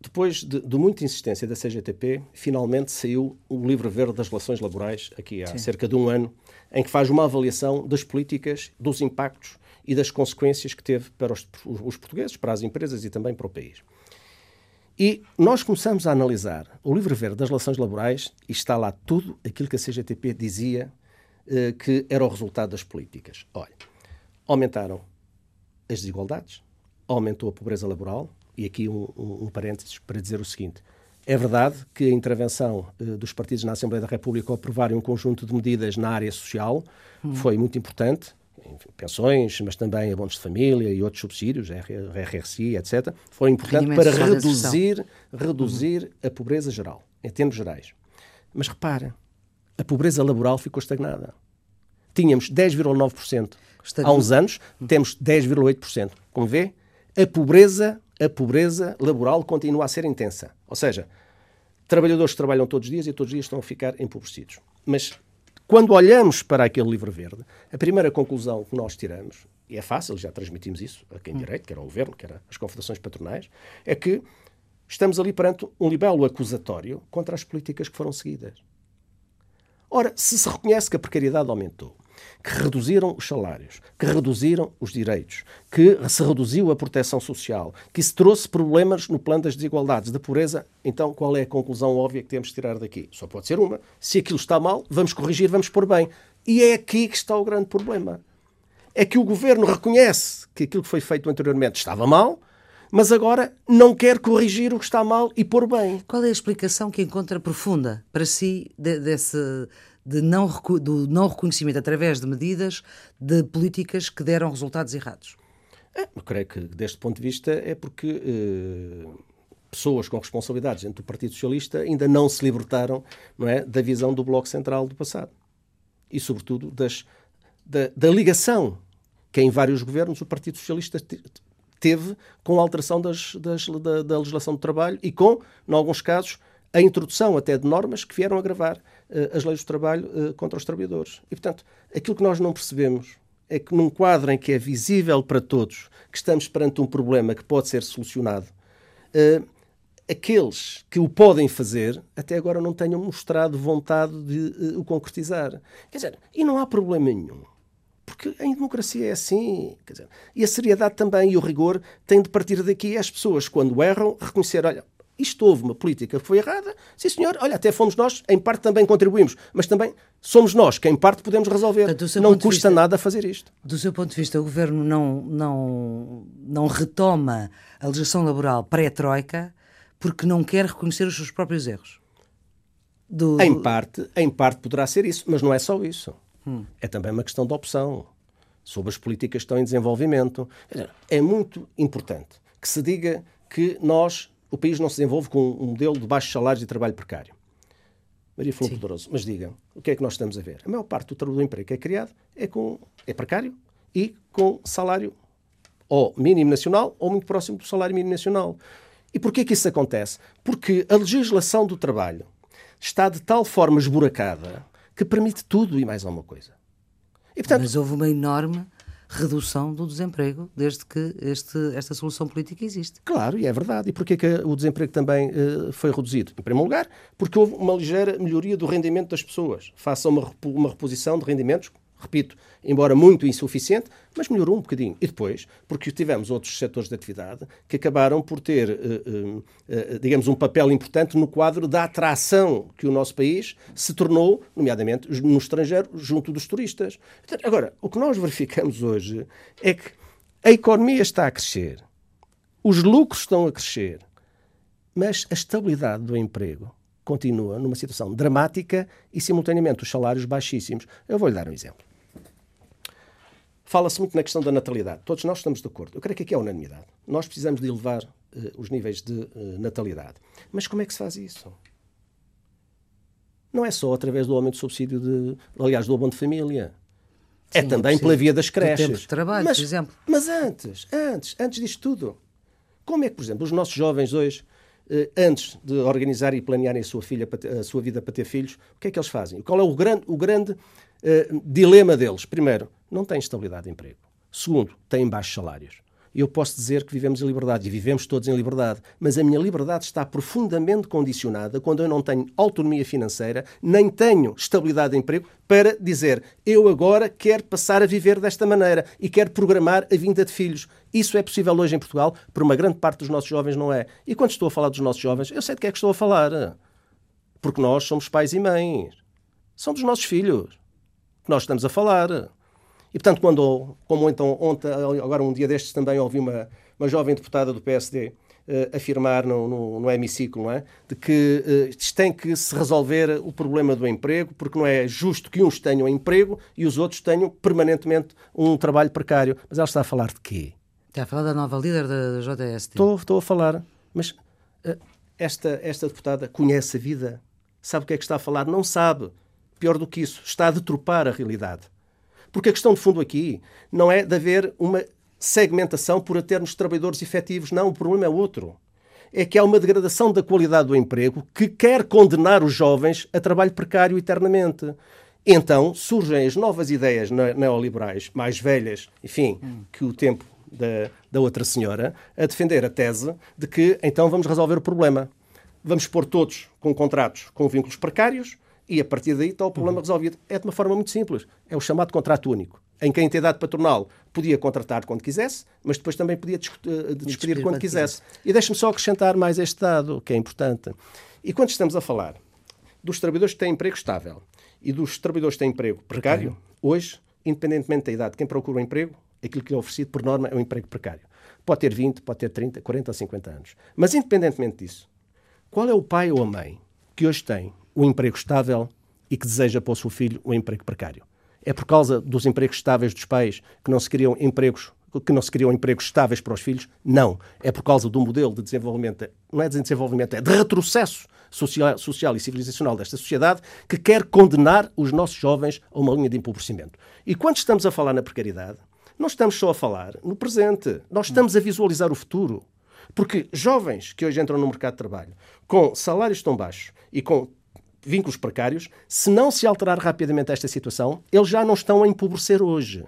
depois de, de, muita insistência da CGTP, finalmente saiu o livro verde das relações laborais, aqui há Sim. cerca de um ano, em que faz uma avaliação das políticas, dos impactos e das consequências que teve para os, os portugueses, para as empresas e também para o país. E nós começamos a analisar o livro verde das relações laborais e está lá tudo aquilo que a CGTP dizia eh, que era o resultado das políticas. Olha, aumentaram as desigualdades, aumentou a pobreza laboral, e aqui um, um, um parênteses para dizer o seguinte: é verdade que a intervenção eh, dos partidos na Assembleia da República ao aprovarem um conjunto de medidas na área social hum. foi muito importante, pensões, mas também abonos de família e outros subsídios, RRSI, etc., foi importante para reduzir, reduzir uhum. a pobreza geral, em termos gerais. Mas repara, a pobreza laboral ficou estagnada. Tínhamos 10,9% há uns anos, temos 10,8%. Como vê, a pobreza, a pobreza laboral continua a ser intensa. Ou seja, trabalhadores que trabalham todos os dias e todos os dias estão a ficar empobrecidos. Mas quando olhamos para aquele livro verde, a primeira conclusão que nós tiramos, e é fácil, já transmitimos isso a quem direito, que era o governo, que eram as confederações patronais, é que estamos ali perante um libelo acusatório contra as políticas que foram seguidas. Ora, se se reconhece que a precariedade aumentou, que reduziram os salários, que reduziram os direitos, que se reduziu a proteção social, que se trouxe problemas no plano das desigualdades, da pobreza. Então, qual é a conclusão óbvia que temos de tirar daqui? Só pode ser uma. Se aquilo está mal, vamos corrigir, vamos pôr bem. E é aqui que está o grande problema. É que o governo reconhece que aquilo que foi feito anteriormente estava mal, mas agora não quer corrigir o que está mal e pôr bem. Qual é a explicação que encontra profunda para si de, desse de não, do não reconhecimento através de medidas de políticas que deram resultados errados? É, eu creio que, deste ponto de vista, é porque eh, pessoas com responsabilidades dentro do Partido Socialista ainda não se libertaram não é, da visão do Bloco Central do passado. E, sobretudo, das, da, da ligação que em vários governos o Partido Socialista teve com a alteração das, das, da, da, legislação do trabalho e com, em alguns casos, a introdução até de normas que vieram agravar as leis do trabalho uh, contra os trabalhadores. E, portanto, aquilo que nós não percebemos é que num quadro em que é visível para todos que estamos perante um problema que pode ser solucionado, uh, aqueles que o podem fazer até agora não tenham mostrado vontade de o concretizar. Quer dizer, e não há problema nenhum. Porque em democracia é assim. Dizer, e a seriedade também e o rigor têm de partir daqui. As pessoas, quando erram, reconhecer: olha, isto houve uma política que foi errada, sim senhor, olha, até fomos nós, em parte também contribuímos, mas também somos nós que em parte podemos resolver. Portanto, não custa vista, nada fazer isto. Do seu ponto de vista, o Governo não, não, não retoma a legislação laboral pré-troika porque não quer reconhecer os seus próprios erros? Do... Em, parte, em parte poderá ser isso, mas não é só isso. Hum. É também uma questão de opção sobre as políticas que estão em desenvolvimento. É muito importante que se diga que nós o país não se desenvolve com um modelo de baixos salários e trabalho precário. Maria Flor Poderoso, mas digam, o que é que nós estamos a ver? A maior parte do, do emprego que é criado é, com, é precário e com salário ou mínimo nacional ou muito próximo do salário mínimo nacional. E porquê que isso acontece? Porque a legislação do trabalho está de tal forma esburacada que permite tudo e mais alguma coisa. E, portanto, Mas houve uma enorme redução do desemprego desde que este, esta solução política existe. Claro, e é verdade. E porquê que o desemprego também uh, foi reduzido? Em primeiro lugar, porque houve uma ligeira melhoria do rendimento das pessoas. Faça uma, uma reposição de rendimentos repito, embora muito insuficiente, mas melhorou um bocadinho. E depois, porque tivemos outros setores de atividade que acabaram por ter, uh, uh, digamos, um papel importante no quadro da atração que o nosso país se tornou, nomeadamente no estrangeiro, junto dos turistas. Agora, o que nós verificamos hoje é que a economia está a crescer, os lucros estão a crescer, mas a estabilidade do emprego continua numa situação dramática e, simultaneamente, os salários baixíssimos. Eu vou-lhe dar um exemplo. Fala-se muito na questão da natalidade. Todos nós estamos de acordo. Eu creio que aqui é unanimidade. Nós precisamos de elevar uh, os níveis de uh, natalidade. Mas como é que se faz isso? Não é só através do aumento do subsídio de, aliás, do abono de família. É Sim, é também pela via das creches. tempo de trabalho, mas, por exemplo. Mas antes, antes, antes disto tudo. Como é que, por exemplo, os nossos jovens hoje, uh, antes de organizar e planearem a sua, filha, a sua vida para ter filhos, o que é que eles fazem? Qual é o grande, o grande dilema deles? Primeiro, não têm estabilidade de emprego. Segundo, têm baixos salários. Eu posso dizer que vivemos em liberdade e vivemos todos em liberdade, mas a minha liberdade está profundamente condicionada quando eu não tenho autonomia financeira, nem tenho estabilidade de emprego para dizer eu agora quero passar a viver desta maneira e quero programar a vinda de filhos. Isso é possível hoje em Portugal, por uma grande parte dos nossos jovens não é. E quando estou a falar dos nossos jovens, eu sei de que é que estou a falar. Porque nós somos pais e mães. São dos nossos filhos que nós estamos a falar. E, portanto, quando, como então ontem, agora um dia destes também ouvi uma, uma jovem deputada do PSD uh, eh, afirmar no, no, no, hemiciclo, não é? De que uh, tem que se resolver o problema do emprego, porque não é justo que uns tenham emprego e os outros tenham permanentemente um trabalho precário. Mas ela está a falar de quê? Está a falar da nova líder da, da JST. Estou, estou a falar, mas uh, esta, esta deputada conhece a vida, sabe o que é que está a falar? Não sabe. Pior do que isso, está a deturpar a realidade. Porque a questão de fundo aqui não é de haver uma segmentação por termos trabalhadores efetivos. Não, o problema é outro. É que há uma degradação da qualidade do emprego que quer condenar os jovens a trabalho precário eternamente. Então surgem as novas ideias neoliberais, mais velhas, enfim, que o tempo da, da outra senhora, a defender a tese de que então vamos resolver o problema. Vamos pôr todos com contratos com vínculos precários e a partir daí está o problema uhum. resolvido. É de uma forma muito simples. É o chamado contrato único, em que a entidade patronal podia contratar quando quisesse, mas depois também podia eh, despedir quando quisesse. E deixe-me só acrescentar mais este dado, que é importante. E quando estamos a falar dos trabalhadores que têm emprego estável e dos trabalhadores que têm emprego precário, hoje, independentemente da idade, quem procura um emprego, aquilo que é oferecido por norma é um emprego precário. Pode ter 20, pode ter 30, 40 ou 50 anos. Mas independentemente disso, qual é o pai ou a mãe que hoje tem o emprego estável e que deseja para o seu filho um emprego precário. É por causa dos empregos estáveis dos pais que não se criam empregos que não se criam empregos estáveis para os filhos? Não. É por causa do modelo de desenvolvimento, não é de desenvolvimento, é de retrocesso social, social e civilizacional desta sociedade que quer condenar os nossos jovens a uma linha de empobrecimento. E quando estamos a falar na precariedade, não estamos só a falar no presente, nós estamos a visualizar o futuro. Porque jovens que hoje entram no mercado de trabalho com salários tão baixos e com vínculos precários, se não se alterar rapidamente esta situação, eles já não estão a empobrecer hoje.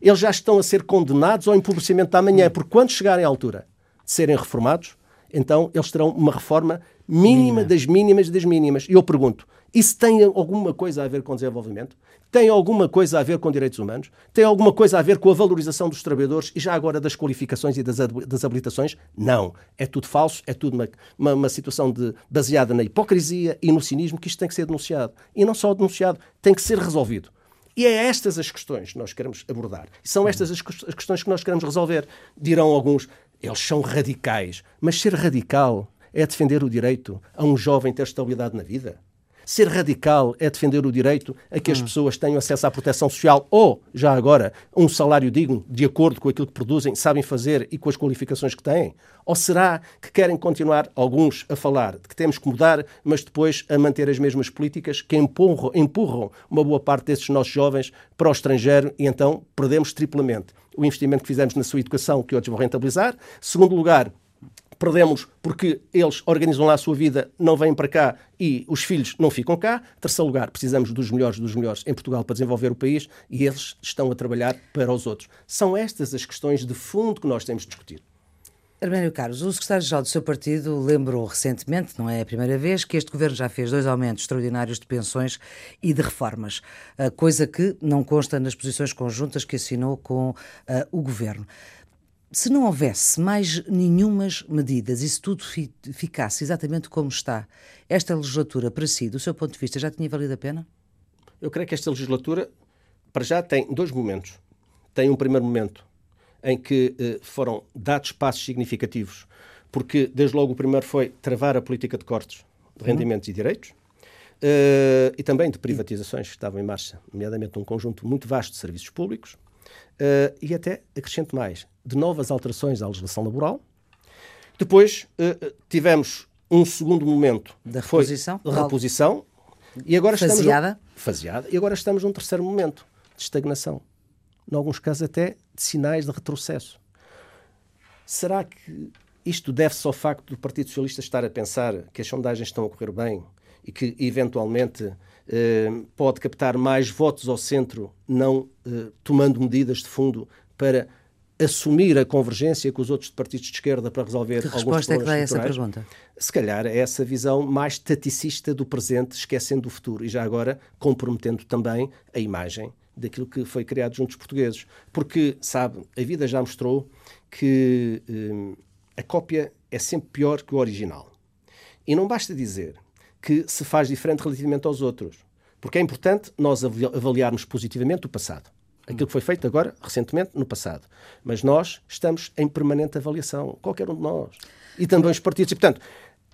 Eles já estão a ser condenados ao empobrecimento da amanhã, porque quando chegarem à altura de serem reformados, então eles terão uma reforma mínima das mínimas das mínimas. E eu pergunto, isso tem alguma coisa a ver com desenvolvimento? Tem alguma coisa a ver com direitos humanos? Tem alguma coisa a ver com a valorização dos trabalhadores e já agora das qualificações e das, habilitações? Não. É tudo falso, é tudo uma, uma, uma, situação de, baseada na hipocrisia e no cinismo que isto tem que ser denunciado. E não só denunciado, tem que ser resolvido. E é estas as questões que nós queremos abordar. E são estas as questões que nós queremos resolver. Dirão alguns, eles são radicais. Mas ser radical é defender o direito a um jovem ter estabilidade na vida? Ser radical é defender o direito a que as pessoas tenham acesso à proteção social ou, já agora, um salário digno, de acordo com aquilo que produzem, sabem fazer e com as qualificações que têm? Ou será que querem continuar, alguns, a falar de que temos que mudar, mas depois a manter as mesmas políticas que empurram, empurram uma boa parte desses nossos jovens para o estrangeiro e então perdemos triplamente o investimento que fizemos na sua educação, que outros vão rentabilizar. Segundo lugar, perdemos porque eles organizam lá a sua vida, não vêm para cá e os filhos não ficam cá. Terceiro lugar, precisamos dos melhores dos melhores em Portugal para desenvolver o país e eles estão a trabalhar para os outros. São estas as questões de fundo que nós temos de discutir. Arménio Carlos, o secretário-geral do seu partido lembrou recentemente, não é a primeira vez, que este governo já fez dois aumentos extraordinários de pensões e de reformas, coisa que não consta nas posições conjuntas que assinou com uh, o governo. Se não houvesse mais nenhumas medidas e se tudo ficasse exatamente como está, esta legislatura, para si, do seu ponto de vista, já tinha valido a pena? Eu creio que esta legislatura, para já, tem dois momentos. Tem um primeiro momento em que eh, foram dados passos significativos, porque, desde logo, o primeiro foi travar a política de cortes de uhum. rendimentos uhum. e direitos, Uh, e também de privatizações que estavam em marcha, nomeadamente um conjunto muito vasto de serviços públicos, uh, e até, acrescento mais, de novas alterações à legislação laboral. Depois uh, tivemos um segundo momento da reposição, foi reposição e agora faseada. estamos faseada e agora estamos num terceiro momento de estagnação, em alguns casos até de sinais de retrocesso. Será que isto deve-se ao facto do Partido Socialista estar a pensar que as sondagens estão a correr bem e que eventualmente eh, pode captar mais votos ao centro, não eh, tomando medidas de fundo para assumir a convergência com os outros partidos de esquerda para resolver que alguns problemas resposta é que dá essa pergunta? Se calhar é essa visão mais taticista do presente, esquecendo o futuro e já agora comprometendo também a imagem daquilo que foi criado junto dos portugueses. Porque, sabe, a vida já mostrou que hum, a cópia é sempre pior que o original. E não basta dizer que se faz diferente relativamente aos outros. Porque é importante nós avaliarmos positivamente o passado. Aquilo que foi feito agora, recentemente, no passado. Mas nós estamos em permanente avaliação, qualquer um de nós. E também os partidos. E, portanto,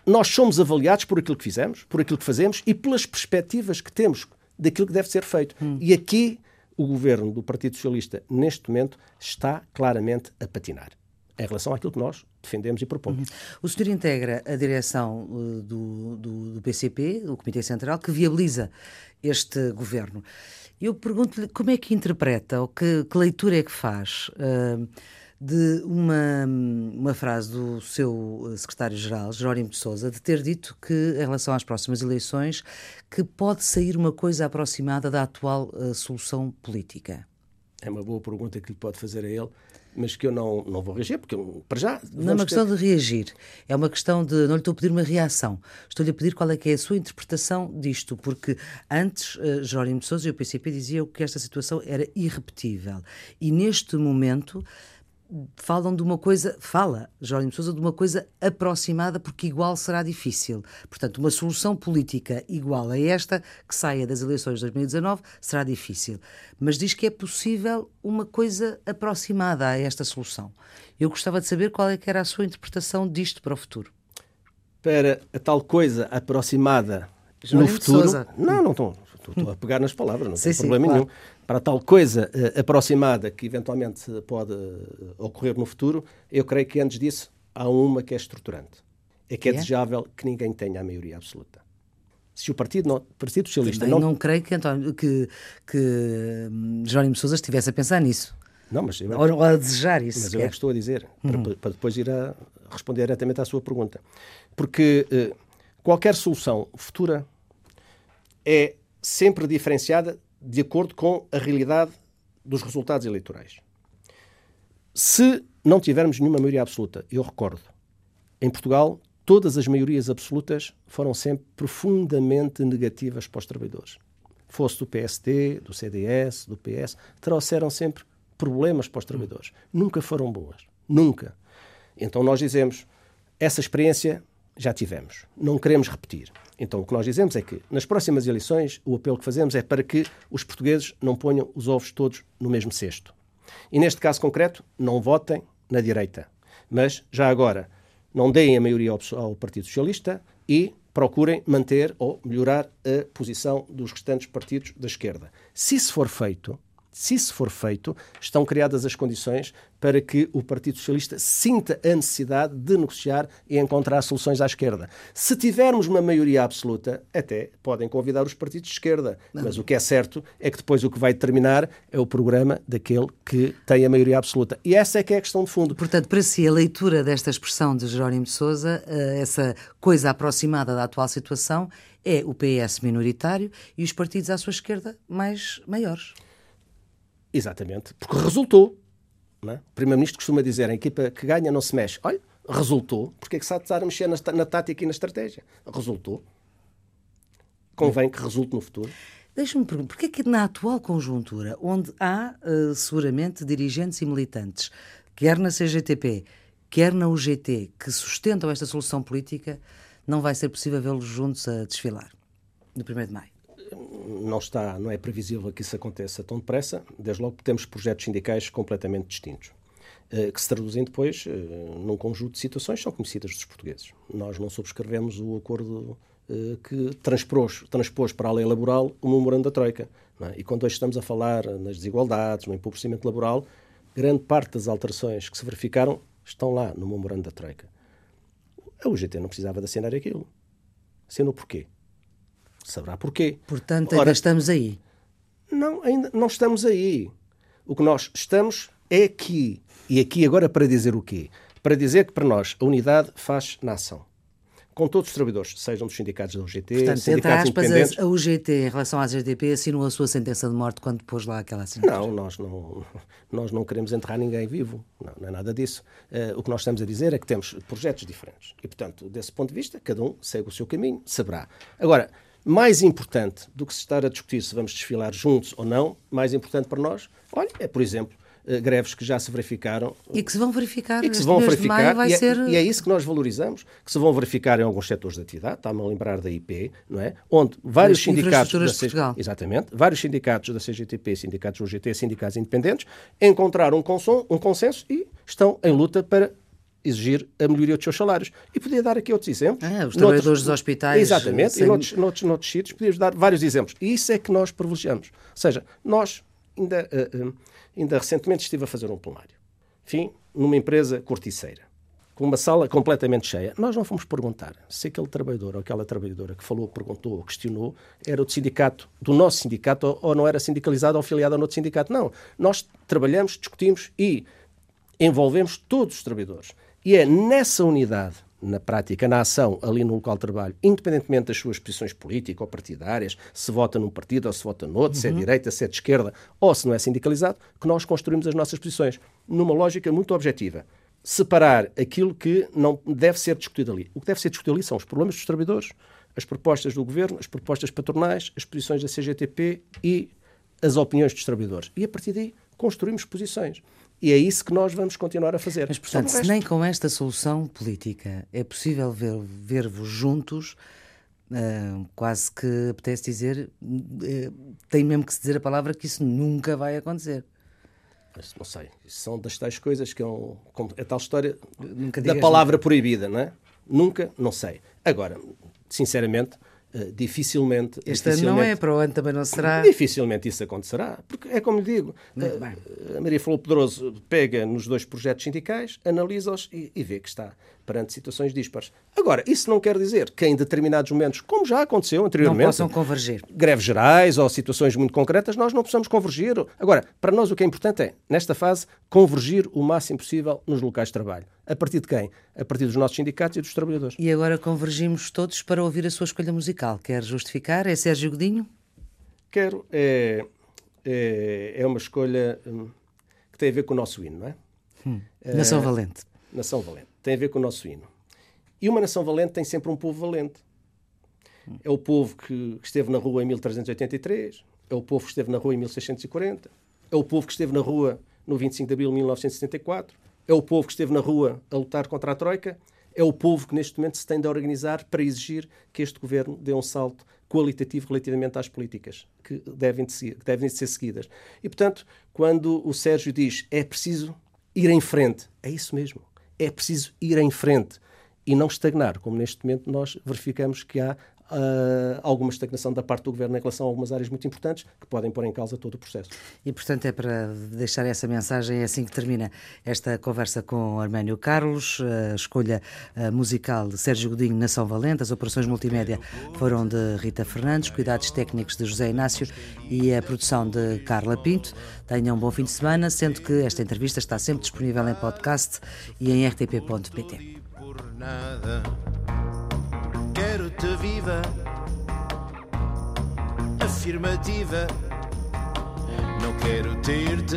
nós somos avaliados por aquilo que fizemos, por aquilo que fazemos e pelas perspectivas que temos daquilo que deve ser feito. Hum. E aqui o governo do Partido Socialista, neste momento, está claramente a patinar em relação àquilo que nós defendemos e propomos. Uhum. O senhor integra a direção uh, do, do, do, PCP, o Comitê Central, que viabiliza este governo. Eu pergunto-lhe como é que interpreta, ou que, que leitura é que faz uh, de uma, uma frase do seu secretário-geral, Jerónimo de Sousa, de ter dito que, em relação às próximas eleições, que pode sair uma coisa aproximada da atual uh, solução política. É uma boa pergunta que lhe pode fazer a ele mas que eu não, não vou reagir, porque para já. Não é uma questão ter... de reagir, é uma questão de. Não lhe estou a pedir uma reação, estou-lhe a pedir qual é que é a sua interpretação disto, porque antes uh, Jerónimo de Souza e o PCP diziam que esta situação era irrepetível. E neste momento falam de uma coisa, fala Jerónimo Sousa de uma coisa aproximada, porque igual será difícil. Portanto, uma solução política igual a esta, que saia das eleições de 2019, será difícil. Mas diz que é possível uma coisa aproximada a esta solução. Eu gostava de saber qual é que era a sua interpretação disto para o futuro. Para a tal coisa aproximada Jerónimo no futuro. Sousa. Não, não estou, estou a pegar nas palavras, não sim, tem sim, problema claro. nenhum para tal coisa uh, aproximada que eventualmente pode uh, ocorrer no futuro, eu creio que antes disso há uma que é estruturante. É que é, é desejável que ninguém tenha a maioria absoluta. Se o Partido, não, Partido Socialista Também não... não creio que, António, que, que hum, Jerónimo Sousa estivesse a pensar nisso. Não, mas eu, ou, a desejar isso. Mas eu é que estou a dizer, uhum. para, para, depois ir a responder diretamente à sua pergunta. Porque uh, qualquer solução futura é sempre diferenciada de acordo com a realidade dos resultados eleitorais. Se não tivermos nenhuma maioria absoluta, eu recordo, em Portugal, todas as maiorias absolutas foram sempre profundamente negativas para os trabalhadores. Fosse do PSD, do CDS, do PS, trouxeram sempre problemas para os trabalhadores. Nunca foram boas. Nunca. Então nós dizemos, essa experiência já tivemos. Não queremos repetir. Então, o que nós dizemos é que, nas próximas eleições, o apelo que fazemos é para que os portugueses não ponham os ovos todos no mesmo cesto. E, neste caso concreto, não votem na direita. Mas, já agora, não deem a maioria ao Partido Socialista e procurem manter ou melhorar a posição dos restantes partidos da esquerda. Se isso for feito, se isso for feito, estão criadas as condições para que o Partido Socialista sinta a necessidade de negociar e encontrar soluções à esquerda. Se tivermos uma maioria absoluta, até podem convidar os partidos de esquerda. Não. Mas o que é certo é que depois o que vai determinar é o programa daquele que tem a maioria absoluta. E essa é que é a questão de fundo. Portanto, para si, a leitura desta expressão de Jerónimo de Sousa, eh, essa coisa aproximada da atual situação, é o PS minoritário e os partidos à sua esquerda mais maiores. Exatamente, porque resultou. É? O Primeiro-Ministro costuma dizer: a equipa que ganha não se mexe. Olha, resultou. Porque é que se há de estar a mexer na, na tática e na estratégia? Resultou. Convém que resulte no futuro. Deixa-me perguntar, porquê é que na atual conjuntura, onde há uh, seguramente dirigentes e militantes, quer na CGTP, quer na UGT, que sustentam esta solução política, não vai ser possível vê-los juntos a desfilar no 1 de maio? Não está, não é previsível que isso aconteça tão depressa. Desde logo temos projetos sindicais completamente distintos, eh, que se traduzem depois eh, num conjunto de situações são conhecidas dos portugueses. Nós não subscrevemos o acordo eh, que transpôs, transpôs para a lei laboral o memorando da Troika. É? E quando hoje estamos a falar nas desigualdades, no empobrecimento laboral, grande parte das alterações que se verificaram estão lá no memorando da Troika. A UGT não precisava de assinar aquilo. Sendo porquê? Saberá porquê. Portanto, ainda Ora, estamos aí. Não, ainda não estamos aí. O que nós estamos é aqui. E aqui agora para dizer o quê? Para dizer que para nós a unidade faz nação com todos os trabalhadores, sejam dos sindicatos da UGT, Portanto, sindicatos aspas, independentes. A UGT, em relação à GDP, assinou a sua sentença de morte quando pôs lá aquela assinatura? Não, nós não, nós não queremos enterrar ninguém vivo. Não, não é nada disso. Uh, o que nós estamos a dizer é que temos projetos diferentes. E, portanto, desse ponto de vista, cada um segue o seu caminho, saberá. Agora, mais importante do que se estar a discutir se vamos desfilar juntos ou não, mais importante para nós, olha, é, por exemplo, eh, greves que já se verificaram. E que se vão verificar. E que se vão verificar. Vai e, é, ser... e é isso que nós valorizamos, que se vão verificar em alguns setores da atividade, está-me a lembrar da IP, não é? Onde vários sindicatos. Da C... Exatamente. Vários sindicatos da CGTP, sindicatos do UGT, sindicatos independentes, encontraram um, um consenso e estão em luta para exigir a melhoria dos seus salários. E podia dar aqui outros exemplos. Ah, os trabalhadores noutros, dos hospitais. Exatamente, sem... e noutros, noutros, noutros sítios podíamos dar vários exemplos. E isso é que nós privilegiamos. Ou seja, nós, ainda, uh, ainda recentemente estive a fazer um plenário. Enfim, numa empresa corticeira, com uma sala completamente cheia. Nós não fomos perguntar se aquele trabalhador ou aquela trabalhadora que falou, perguntou ou questionou era do sindicato, do nosso sindicato, ou, ou não era sindicalizado ou afiliado a outro sindicato. Não. Nós trabalhamos, discutimos e envolvemos todos os trabalhadores. E é nessa unidade, na prática, na ação, ali no local de trabalho, independentemente das suas posições políticas ou partidárias, se vota num partido ou se vota no outro, uhum. se é de uhum. direita, se é de esquerda ou se não é sindicalizado, que nós construímos as nossas posições numa lógica muito objetiva. Separar aquilo que não deve ser discutido ali. O que deve ser discutido ali são os problemas dos trabalhadores, as propostas do governo, as propostas patronais, as posições da CGTP e as opiniões dos trabalhadores. E a partir daí construímos posições. E é isso que nós vamos continuar a fazer. Mas, portanto, se nem com esta solução política é possível ver-vos ver juntos, uh, quase que apetece dizer, uh, tem mesmo que se dizer a palavra que isso nunca vai acontecer. Mas, não sei, são das tais coisas que é, um, é tal história da palavra nunca. proibida, não é? Nunca, não sei. Agora, sinceramente, Uh, dificilmente. Este dificilmente, ano não é, para o ano também não será. Dificilmente isso acontecerá, porque é como lhe digo, uh, a Maria falou Pedroso pega nos dois projetos sindicais, analisa-os e, e, vê que está perante situações dispares. Agora, isso não quer dizer que em determinados momentos, como já aconteceu anteriormente, não possam convergir. Greves gerais ou situações muito concretas, nós não possamos convergir. Agora, para nós o que é importante é, nesta fase, convergir o máximo possível nos locais de trabalho. A partir de quem? A partir dos nossos sindicatos e dos trabalhadores. E agora convergimos todos para ouvir a sua escolha musical. Quer justificar? É Sérgio Godinho? Quero. É, é, é uma escolha hum, que tem a ver com o nosso hino, não é? Hum. Nação é, Valente. Nação Valente. Tem a ver com o nosso hino. E uma nação valente tem sempre um povo valente. É o povo que esteve na rua em 1383, é o povo que esteve na rua em 1640, é o povo que esteve na rua no 25 de abril de 1974, é o povo que esteve na rua a lutar contra a Troika, é o povo que neste momento se tem de organizar para exigir que este governo dê um salto qualitativo relativamente às políticas que devem, de ser, que devem de ser seguidas. E, portanto, quando o Sérgio diz é preciso ir em frente, é isso mesmo é preciso ir em frente. e não estagnar, como neste momento nós verificamos que há uh, alguma estagnação da parte do Governo em relação a algumas áreas muito importantes que podem pôr em causa todo o processo. E, portanto, é para deixar essa mensagem, é assim que termina esta conversa com Arménio Carlos, a escolha musical de Sérgio Godinho na São Valente, as operações multimédia foram de Rita Fernandes, cuidados técnicos de José Inácio e a produção de Carla Pinto. Tenham um bom fim de semana, sendo que esta entrevista está sempre disponível em podcast e em rtp.pt viva, afirmativa. Não quero ter-te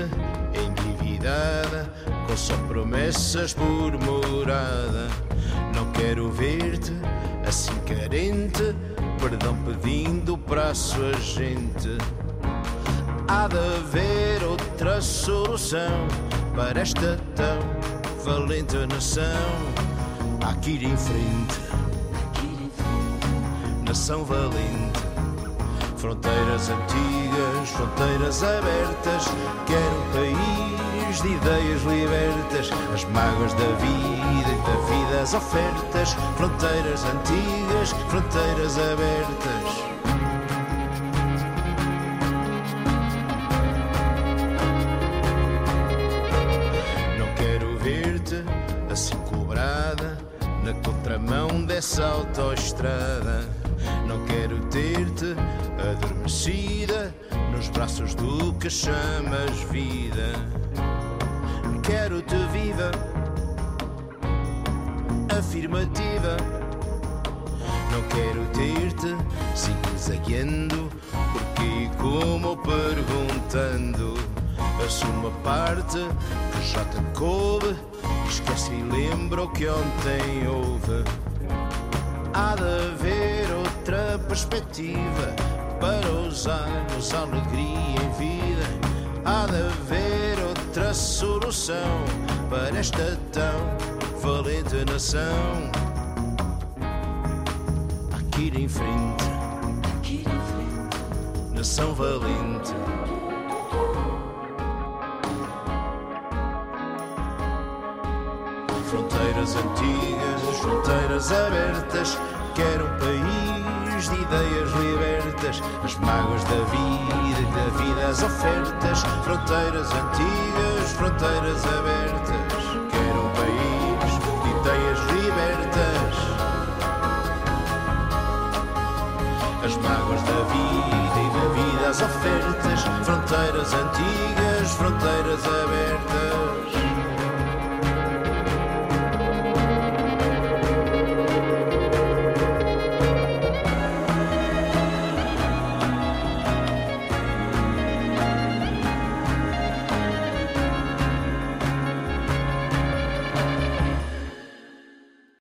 endividada, com só promessas por morada. Não quero ver-te assim carente, perdão pedindo para a sua gente. Há de haver outra solução para esta tão valente nação. Há ir em frente nação valente. Fronteiras antigas, fronteiras abertas, quero um país de ideias libertas, as mágoas da vida e da vida as ofertas. Fronteiras antigas, fronteiras abertas. Não quero ver-te assim cobrada na contramão dessa autoestrada quero ter-te adormecida nos braços do que chamas vida. Quero-te viva, afirmativa. Não quero ter-te zigue-zagueando, porque e como perguntando. Assuma parte que já te coube, esquece e lembra o que ontem houve. Há de haver outra perspectiva para usarmos alegria em vida. Há de haver outra solução para esta tão valente nação. Há que ir em frente, nação valente. Fronteiras antigas, fronteiras abertas, quero um país de ideias libertas, as mágoas da vida e da vida as ofertas, fronteiras antigas, fronteiras abertas. Quero um país de ideias libertas, as mágoas da vida e da vida as ofertas, fronteiras antigas, fronteiras abertas.